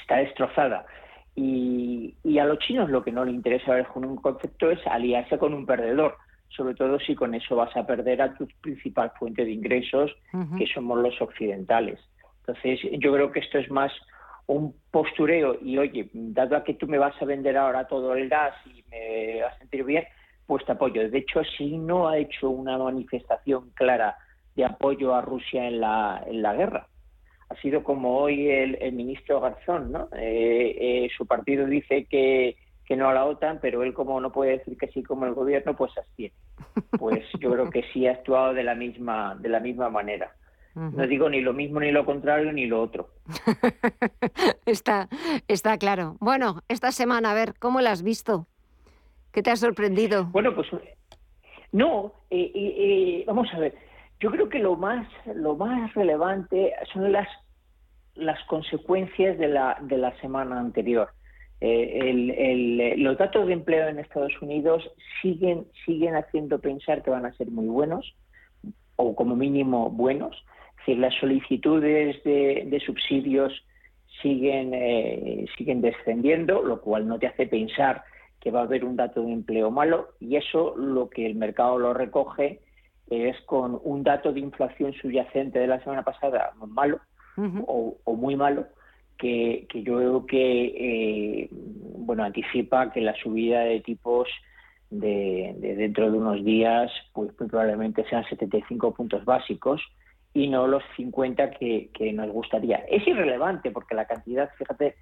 está destrozada. Y, y, a los chinos lo que no le interesa ver con un concepto es aliarse con un perdedor sobre todo si con eso vas a perder a tu principal fuente de ingresos, que somos los occidentales. Entonces, yo creo que esto es más un postureo y, oye, dado a que tú me vas a vender ahora todo el gas y me vas a sentir bien, pues te apoyo. De hecho, si no ha hecho una manifestación clara de apoyo a Rusia en la, en la guerra. Ha sido como hoy el, ministro Garzón, ¿no? Eh, eh, su partido dice que que no a la OTAN, pero él como no puede decir que sí como el gobierno, pues abstiene. Pues yo creo que sí ha actuado de la misma, de la misma manera. No digo ni lo mismo, ni lo contrario, ni lo otro. está, está claro. Bueno, esta semana, a ver, ¿cómo la has visto? ¿Qué te ha sorprendido? Bueno, pues no, eh, eh, vamos a ver. Yo creo que lo más, lo más relevante son las, las consecuencias de la, de la semana anterior. Eh, los datos de empleo en Estados Unidos siguen, siguen haciendo pensar que van a ser muy buenos, o como mínimo buenos. Es decir, las solicitudes de, subsidios siguen, eh, siguen descendiendo, lo cual no te hace pensar que va a haber un dato de empleo malo, y eso lo que el mercado lo recoge es con un dato de inflación subyacente de la semana pasada malo o muy malo, que, yo creo que eh, bueno anticipa que la subida de tipos de, dentro de unos días pues probablemente sean 75 puntos básicos y no los 50 que, nos gustaría. Es irrelevante porque la cantidad, fíjate,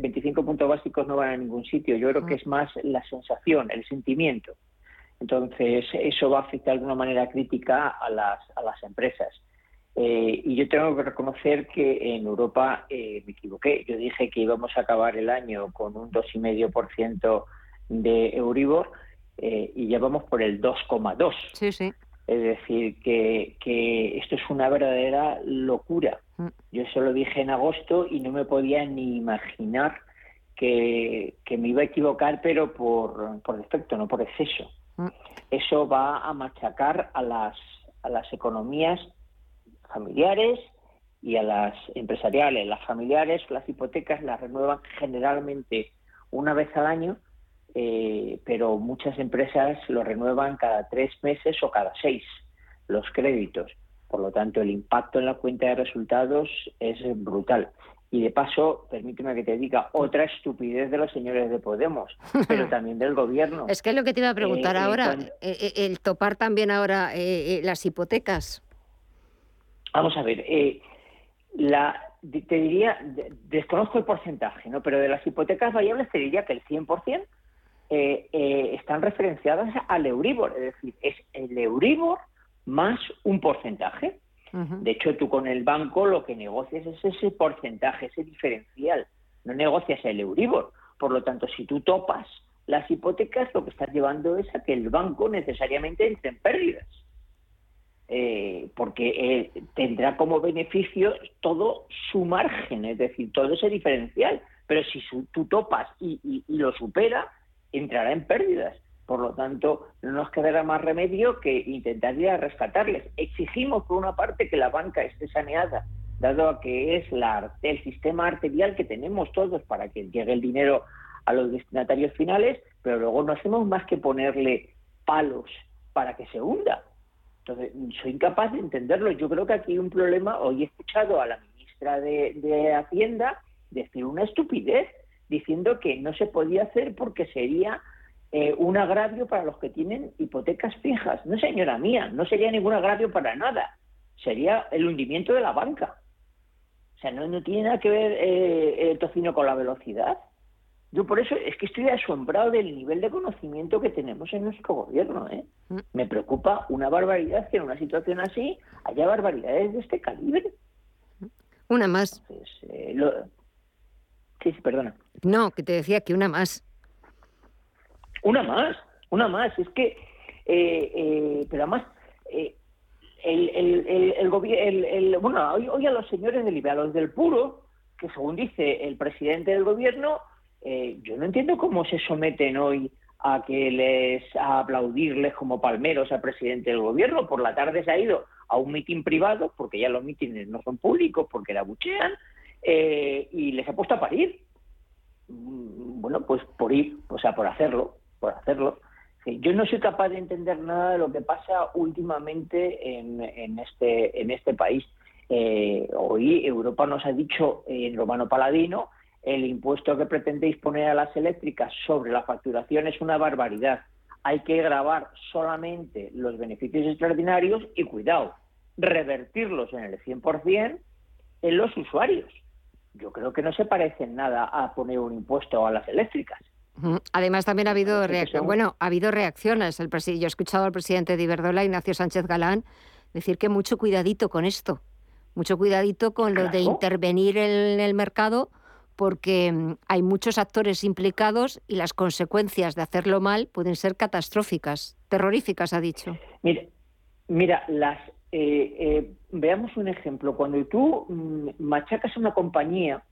25 puntos básicos no van a ningún sitio. Yo creo que es más la sensación, el sentimiento. Entonces, eso va a afectar de alguna manera crítica a las, a las empresas. Eh, y yo tengo que reconocer que en Europa eh, me equivoqué. Yo dije que íbamos a acabar el año con un 2,5% de Euribor eh, y ya vamos por el 2,2%. Sí, sí. Es decir, que, que, esto es una verdadera locura. Mm. Yo eso lo dije en agosto y no me podía ni imaginar que, que me iba a equivocar, pero por, por defecto, no por exceso. Eso va a machacar a las, a las economías familiares y a las empresariales. Las familiares, las hipotecas las renuevan generalmente una vez al año, eh, pero muchas empresas lo renuevan cada tres meses o cada seis los créditos. Por lo tanto, el impacto en la cuenta de resultados es brutal. Y de paso, permíteme que te diga otra estupidez de los señores de Podemos, pero también del gobierno. Es que es lo que te iba a preguntar eh, ahora, eh, el topar también ahora las hipotecas. Vamos a ver, eh, la, te diría, desconozco el porcentaje, ¿no? pero de las hipotecas variables te diría que el 100% eh, eh, están referenciadas al Euribor, es decir, es el Euribor más un porcentaje. De hecho, tú con el banco lo que negocias es ese porcentaje, ese diferencial, no negocias el Euribor. Por lo tanto, si tú topas las hipotecas, lo que estás llevando es a que el banco necesariamente entre en pérdidas. Eh, porque eh, tendrá como beneficio todo su margen, es decir, todo ese diferencial. Pero si tú topas y, lo supera, entrará en pérdidas. Por lo tanto, no nos quedará más remedio que intentar ir rescatarles. Exigimos, por una parte, que la banca esté saneada, dado a que es la, el sistema arterial que tenemos todos para que llegue el dinero a los destinatarios finales, pero luego no hacemos más que ponerle palos para que se hunda. Entonces, soy incapaz de entenderlo. Yo creo que aquí hay un problema. Hoy he escuchado a la ministra de, Hacienda decir una estupidez, diciendo que no se podía hacer porque sería eh, un agravio para los que tienen hipotecas fijas. No, señora mía, no sería ningún agravio para nada. Sería el hundimiento de la banca. O sea, no, tiene nada que ver eh, el tocino con la velocidad. Yo por eso es que estoy asombrado del nivel de conocimiento que tenemos en nuestro gobierno. ¿eh? Mm. Me preocupa una barbaridad que en una situación así haya barbaridades de este calibre. Una más. Eh, sí, sí, perdona. No, que te decía que una más. Una más, una más. Es que, eh, eh, pero además, el, el, el, el, bueno, hoy, a los señores del los del puro, que según dice el presidente del gobierno, eh, yo no entiendo cómo se someten hoy a que les a aplaudirles como palmeros al presidente del gobierno. Por la tarde se ha ido a un mitin privado, porque ya los mítines no son públicos, porque la buchean, eh, y les ha puesto a parir. Mm, bueno, pues por ir, o sea, por hacerlo, por hacerlo. Yo no soy capaz de entender nada de lo que pasa últimamente en, en este, en este país. Eh, hoy Europa nos ha dicho en Romano Paladino el impuesto que pretendéis poner a las eléctricas sobre la facturación es una barbaridad. Hay que grabar solamente los beneficios extraordinarios y, cuidado, revertirlos en el 100% en los usuarios. Yo creo que no se parece en nada a poner un impuesto a las eléctricas. Además, también ha habido, bueno, ha habido reacciones. El yo he escuchado al presidente de Iberdola, Ignacio Sánchez Galán, decir que mucho cuidadito con esto, mucho cuidadito con lo de intervenir en el mercado porque mm, hay muchos actores implicados y las consecuencias de hacerlo mal pueden ser catastróficas, terroríficas, ha dicho. Mira, mira las, eh, eh, veamos un ejemplo. Cuando tú mm, machacas una compañía,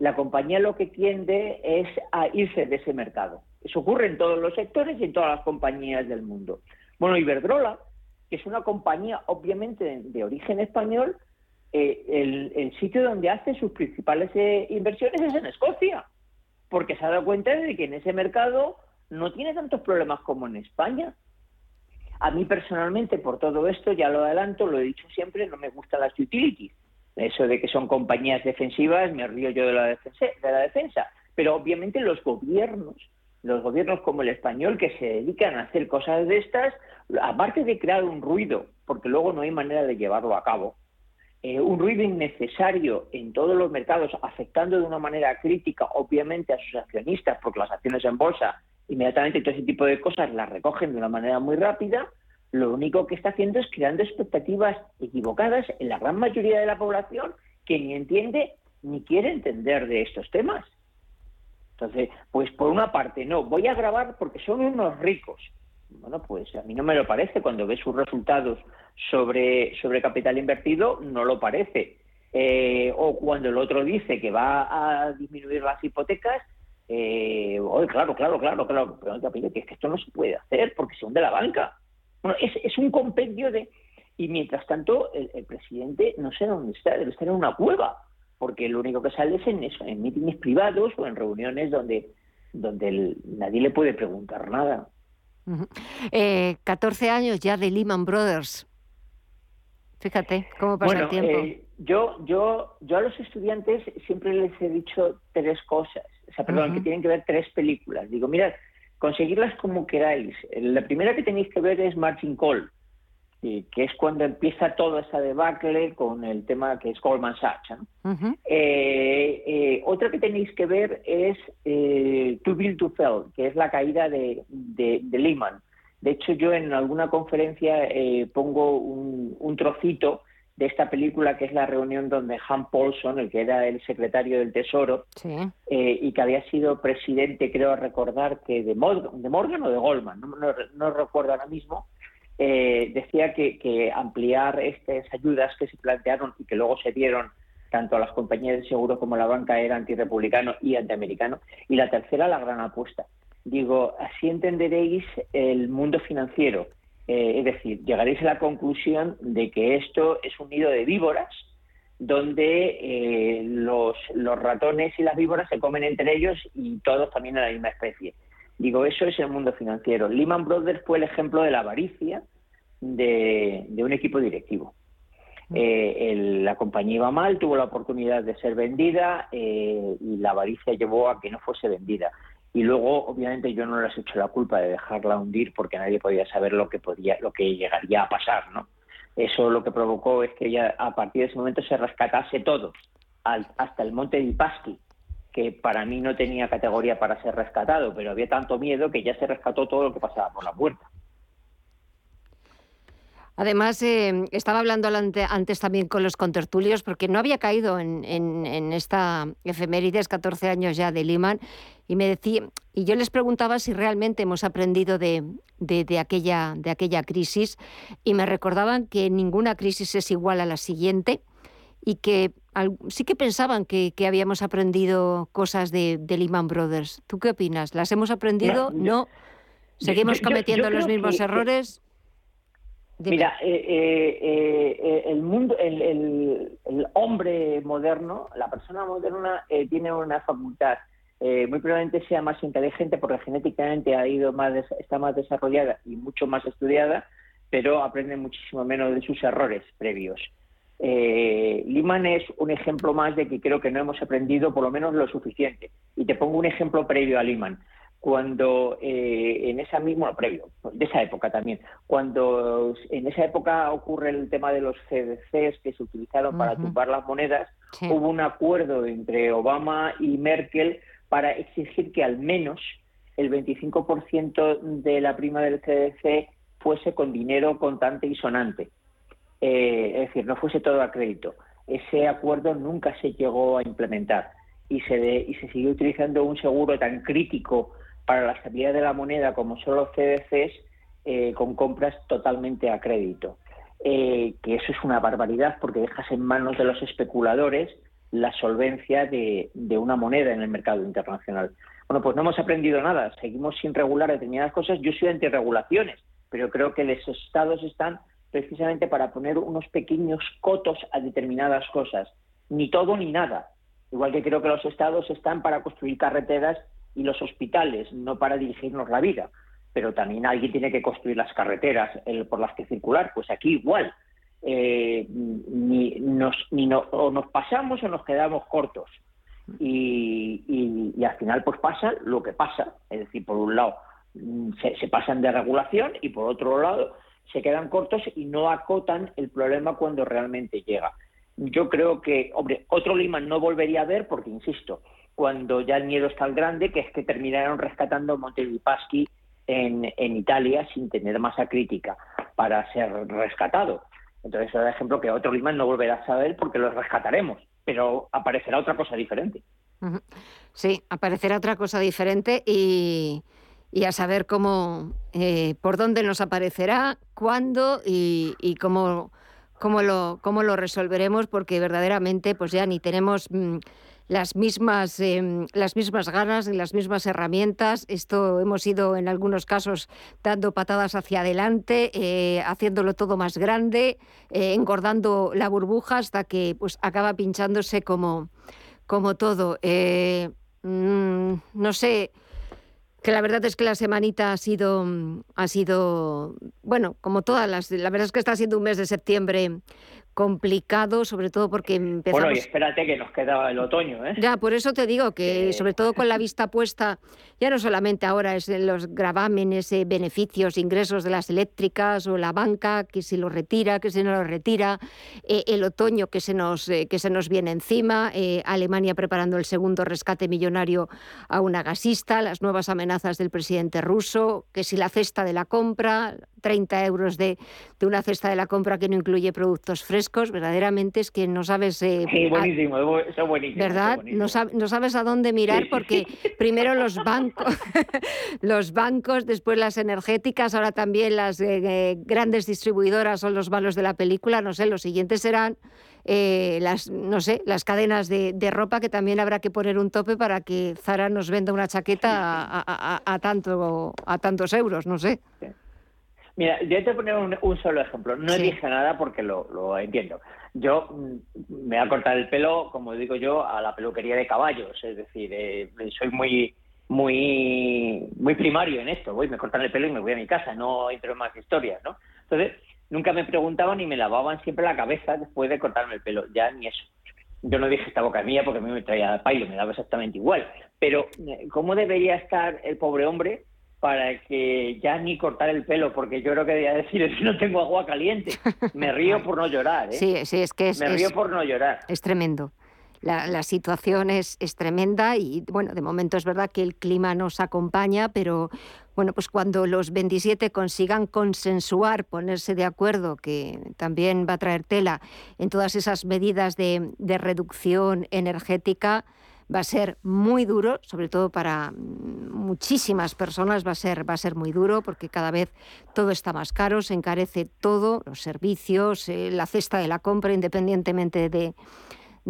la compañía lo que tiende es a irse de ese mercado. Eso ocurre en todos los sectores y en todas las compañías del mundo. Bueno, Iberdrola, que es una compañía obviamente de origen español, eh, el, sitio donde hace sus principales eh, inversiones es en Escocia, porque se ha dado cuenta de que en ese mercado no tiene tantos problemas como en España. A mí personalmente, por todo esto, ya lo adelanto, lo he dicho siempre, no me gustan las utilities. Eso de que son compañías defensivas, me río yo de la, defensa, de la defensa. Pero obviamente los gobiernos, los gobiernos como el español, que se dedican a hacer cosas de estas, aparte de crear un ruido, porque luego no hay manera de llevarlo a cabo, eh, un ruido innecesario en todos los mercados, afectando de una manera crítica, obviamente, a sus accionistas, porque las acciones en bolsa, inmediatamente todo ese tipo de cosas las recogen de una manera muy rápida, lo único que está haciendo es creando expectativas equivocadas en la gran mayoría de la población que ni entiende ni quiere entender de estos temas. Entonces, pues por una parte, no, voy a grabar porque son unos ricos. Bueno, pues a mí no me lo parece. Cuando ves sus resultados sobre, sobre capital invertido, no lo parece. Eh, o cuando el otro dice que va a disminuir las hipotecas, eh, claro, claro, claro, claro, pero que esto no se puede hacer porque se hunde la banca. Bueno, es, es un compendio de... Y mientras tanto, el, presidente no sé dónde está, debe estar en una cueva, porque lo único que sale es en eso, en mítines privados o en reuniones donde, donde nadie le puede preguntar nada. 14 eh, años ya de Lehman Brothers. Fíjate cómo pasa el tiempo. Eh, yo, yo, yo a los estudiantes siempre les he dicho tres cosas, o sea, perdón, que tienen que ver tres películas. Digo, mirad, conseguirlas como queráis. La primera que tenéis que ver es Martin Call, que es cuando empieza toda esa debacle con el tema que es Goldman Sachs. Eh, eh, otra que tenéis que ver es eh, Too Build to Fail, que es la caída de, de, Lehman. De hecho, yo en alguna conferencia eh, pongo un, un, trocito de esta película que es la reunión donde Han Paulson, el que era el secretario del Tesoro y que había sido presidente, creo recordar que de Morgan, de Morgan o de Goldman, no, no, no recuerdo ahora mismo, eh, decía que, ampliar estas ayudas que se plantearon y que luego se dieron tanto a las compañías de seguro como a la banca era antirepublicano y antiamericano. Y la tercera, la gran apuesta. Digo, así entenderéis el mundo financiero. Eh, es decir, llegaréis a la conclusión de que esto es un nido de víboras donde eh, los, los, ratones y las víboras se comen entre ellos y todos también de la misma especie. Digo, eso es el mundo financiero. Lehman Brothers fue el ejemplo de la avaricia de, un equipo directivo. Mm. Eh, la compañía iba mal, tuvo la oportunidad de ser vendida eh, y la avaricia llevó a que no fuese vendida. Y luego, obviamente, yo no les he hecho la culpa de dejarla hundir porque nadie podía saber lo que podía, lo que llegaría a pasar, ¿no? Eso lo que provocó es que ya a partir de ese momento se rescatase todo, hasta el monte de Pasqui, que para mí no tenía categoría para ser rescatado, pero había tanto miedo que ya se rescató todo lo que pasaba por la puerta. Además, eh, estaba hablando antes también con los contertulios, porque no había caído en, esta efemérides, 14 años ya de Lehman, y me decía, y yo les preguntaba si realmente hemos aprendido de, aquella, de aquella crisis, y me recordaban que ninguna crisis es igual a la siguiente, y que sí que pensaban que, habíamos aprendido cosas de, Lehman Brothers. ¿Tú qué opinas? ¿Las hemos aprendido? ¿No? ¿Seguimos cometiendo los mismos errores? Mira, eh, eh, eh, el mundo, el, hombre moderno, la persona moderna tiene una facultad, muy probablemente sea más inteligente porque genéticamente ha ido más, está más desarrollada y mucho más estudiada, pero aprende muchísimo menos de sus errores previos. Liman es un ejemplo más de que creo que no hemos aprendido por lo menos lo suficiente. Y te pongo un ejemplo previo a Liman cuando eh, en esa misma, previo, de esa época también, cuando en esa época ocurre el tema de los CDCs que se utilizaron para tumbar las monedas, hubo un acuerdo entre Obama y Merkel para exigir que al menos el 25% de la prima del CDC fuese con dinero contante y sonante. Eh, es decir, no fuese todo a crédito. Ese acuerdo nunca se llegó a implementar y se, y se siguió utilizando un seguro tan crítico para la estabilidad de la moneda como son los CDCs eh, con compras totalmente a crédito. Eh, que eso es una barbaridad porque dejas en manos de los especuladores la solvencia de, una moneda en el mercado internacional. Bueno, pues no hemos aprendido nada, seguimos sin regular determinadas cosas. Yo soy anti-regulaciones, pero creo que los estados están precisamente para poner unos pequeños cotos a determinadas cosas, ni todo ni nada. Igual que creo que los estados están para construir carreteras y los hospitales, no para dirigirnos la vida, pero también alguien tiene que construir las carreteras por las que circular. Pues aquí igual, eh, ni, nos, ni no, o nos pasamos o nos quedamos cortos. Y, y, al final pues pasa lo que pasa. Es decir, por un lado mm, se pasan de regulación y por otro lado se quedan cortos y no acotan el problema cuando realmente llega. Yo creo que, hombre, otro Lima no volvería a ver porque, insisto, cuando ya el miedo es tan grande que es que terminaron rescatando Monte Paschi en, Italia sin tener masa crítica para ser rescatado. Entonces, es el ejemplo que otro Lehman no volverá a saber porque lo rescataremos, pero aparecerá otra cosa diferente. Sí, aparecerá otra cosa diferente y, a saber cómo, eh, por dónde nos aparecerá, cuándo y, y cómo, cómo, lo, cómo lo resolveremos, porque verdaderamente pues ya ni tenemos... Mm, las mismas, em, las mismas ganas y las mismas herramientas. Esto hemos ido en algunos casos dando patadas hacia adelante, eh, haciéndolo todo más grande, eh, engordando la burbuja hasta que pues, acaba pinchándose como, como todo. Eh, mm, no sé que la verdad es que la semanita ha sido, ha sido, bueno, como todas las, la verdad es que está siendo un mes de septiembre complicado, sobre todo porque empezamos... Bueno, y espérate que nos queda el otoño, ¿eh? Ya, por eso te digo que, sobre todo con la vista puesta, ya no solamente ahora es en los gravámenes, eh, beneficios, ingresos de las eléctricas o la banca, que si lo retira, que si no lo retira, eh, el otoño que se nos, eh, que se nos viene encima, Alemania preparando el segundo rescate millonario a una gasista, las nuevas amenazas del presidente ruso, que si la cesta de la compra, 30 euros de, de, una cesta de la compra que no incluye productos frescos, verdaderamente es que no sabes... Eh, sí, buenísimo, eso buenísimo. ¿Verdad? No, sabes a dónde mirar porque primero los bancos, los bancos, después las energéticas, ahora también las eh, eh, grandes distribuidoras son los malos de la película, no sé, los siguientes serán... Eh, las, no sé, las cadenas de, ropa que también habrá que poner un tope para que Zara nos venda una chaqueta a, tanto, a tantos euros, no sé. Mira, yo te voy a poner un, solo ejemplo. No dije nada porque lo, entiendo. Yo mm, me voy a cortar el pelo, como digo yo, a la peluquería de caballos. Es decir, eh, soy muy muy muy primario en esto. Voy, me cortan el pelo y me voy a mi casa. No entro en más historias, ¿no? Entonces, nunca me preguntaban ni me lavaban siempre la cabeza después de cortarme el pelo, ya ni eso. Yo no dije esta boca mía porque a mí me traía pailo, me daba exactamente igual. Pero, eh, ¿cómo debería estar el pobre hombre para que ya ni cortar el pelo? Porque yo creo que debería decir, si no tengo agua caliente. Me río por no llorar, ¿eh? Sí, sí, es que es... Me río por no llorar. Es tremendo. La, situación es, es, tremenda y, bueno, de momento es verdad que el clima nos acompaña, pero, bueno, pues cuando los 27 consigan consensuar, ponerse de acuerdo, que también va a traer tela en todas esas medidas de, de reducción energética, va a ser muy duro, sobre todo para muchísimas personas va a ser va a ser muy duro porque cada vez todo está más caro, se encarece todo, los servicios, eh, la cesta de la compra independientemente de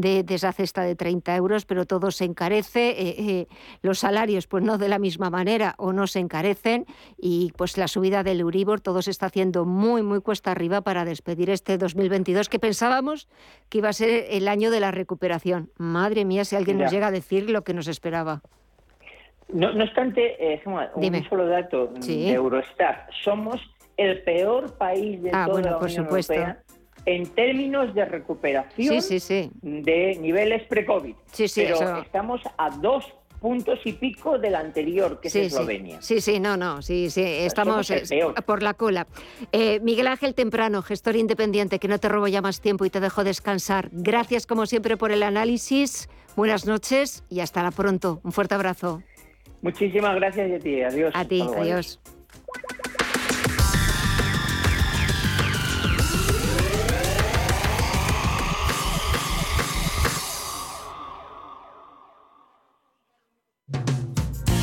de, esa cesta de 30 euros, pero todo se encarece, eh, eh, los salarios pues no de la misma manera o no se encarecen y pues la subida del Euribor todo se está haciendo muy, muy cuesta arriba para despedir este 2022 que pensábamos que iba a ser el año de la recuperación. Madre mía, si alguien nos llega a decir lo que nos esperaba. No, obstante, eh, un solo dato de Eurostat. Somos el peor país de ah, toda bueno, la por supuesto en términos de recuperación de niveles pre-COVID. pero estamos a dos puntos y pico del anterior, que es Eslovenia. Sí, sí, no, no, sí, sí, estamos por la cola. Eh, Miguel Ángel Temprano, gestor independiente, que no te robo ya más tiempo y te dejo descansar. Gracias como siempre por el análisis, buenas noches y hasta la pronto. Un fuerte abrazo. Muchísimas gracias y a ti, adiós. A ti, adiós.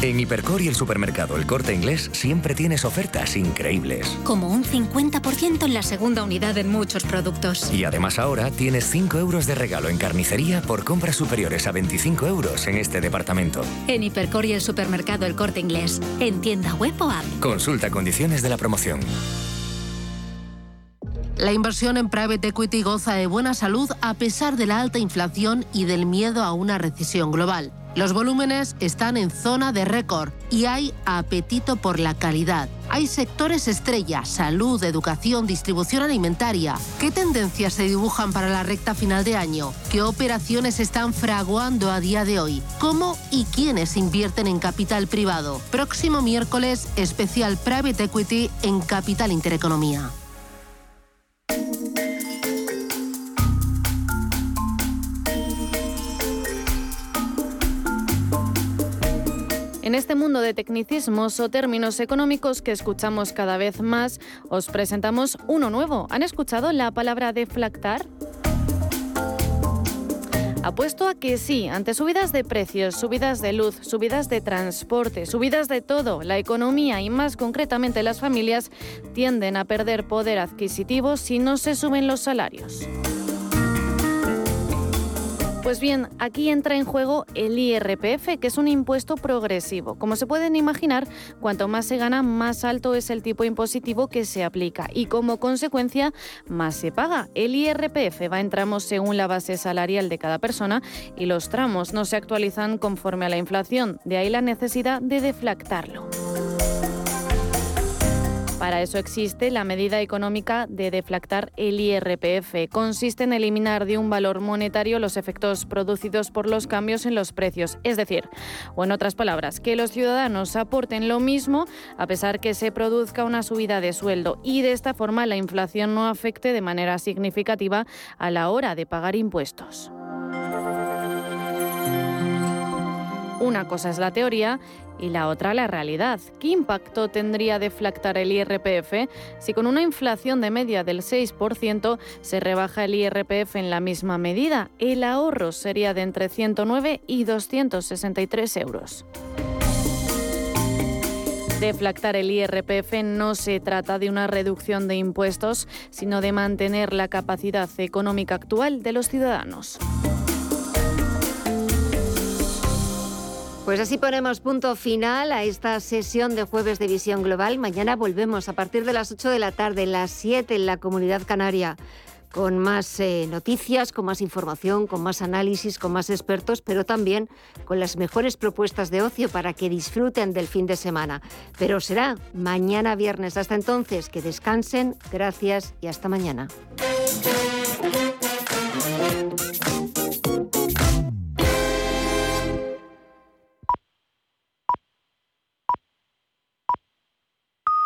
En Hipercor y el supermercado El Corte Inglés siempre tienes ofertas increíbles. Como un 50% en la segunda unidad en muchos productos. Y además ahora tienes 5 euros de regalo en carnicería por compras superiores a 25 euros en este departamento. En Hipercor y el supermercado El Corte Inglés. En tienda web o app. Consulta condiciones de la promoción. La inversión en private equity goza de buena salud a pesar de la alta inflación y del miedo a una recesión global. Los volúmenes están en zona de récord y hay apetito por la calidad. Hay sectores estrella, salud, educación, distribución alimentaria. ¿Qué tendencias se dibujan para la recta final de año? ¿Qué operaciones están fraguando a día de hoy? ¿Cómo y quiénes invierten en capital privado? Próximo miércoles, especial Private Equity en Capital Intereconomía. En este mundo de tecnicismos o términos económicos que escuchamos cada vez más, os presentamos uno nuevo. ¿Han escuchado la palabra deflactar? Apuesto a que sí, ante subidas de precios, subidas de luz, subidas de transporte, subidas de todo, la economía y más concretamente las familias tienden a perder poder adquisitivo si no se suben los salarios. Pues bien, aquí entra en juego el IRPF, que es un impuesto progresivo. Como se pueden imaginar, cuanto más se gana, más alto es el tipo impositivo que se aplica y como consecuencia, más se paga. El IRPF va en tramos según la base salarial de cada persona y los tramos no se actualizan conforme a la inflación, de ahí la necesidad de deflactarlo. Para eso existe la medida económica de deflactar el IRPF. Consiste en eliminar de un valor monetario los efectos producidos por los cambios en los precios. Es decir, o en otras palabras, que los ciudadanos aporten lo mismo a pesar que se produzca una subida de sueldo y de esta forma la inflación no afecte de manera significativa a la hora de pagar impuestos. Una cosa es la teoría y la otra la realidad. ¿Qué impacto tendría deflactar el IRPF si con una inflación de media del 6% se rebaja el IRPF en la misma medida? El ahorro sería de entre 109 y 263 euros. Deflactar el IRPF no se trata de una reducción de impuestos, sino de mantener la capacidad económica actual de los ciudadanos. Pues así ponemos punto final a esta sesión de jueves de Visión Global. Mañana volvemos a partir de las 8 de la tarde, las 7 en la Comunidad Canaria con más eh, noticias, con más información, con más análisis, con más expertos, pero también con las mejores propuestas de ocio para que disfruten del fin de semana. Pero será mañana viernes. Hasta entonces, que descansen, gracias y hasta mañana.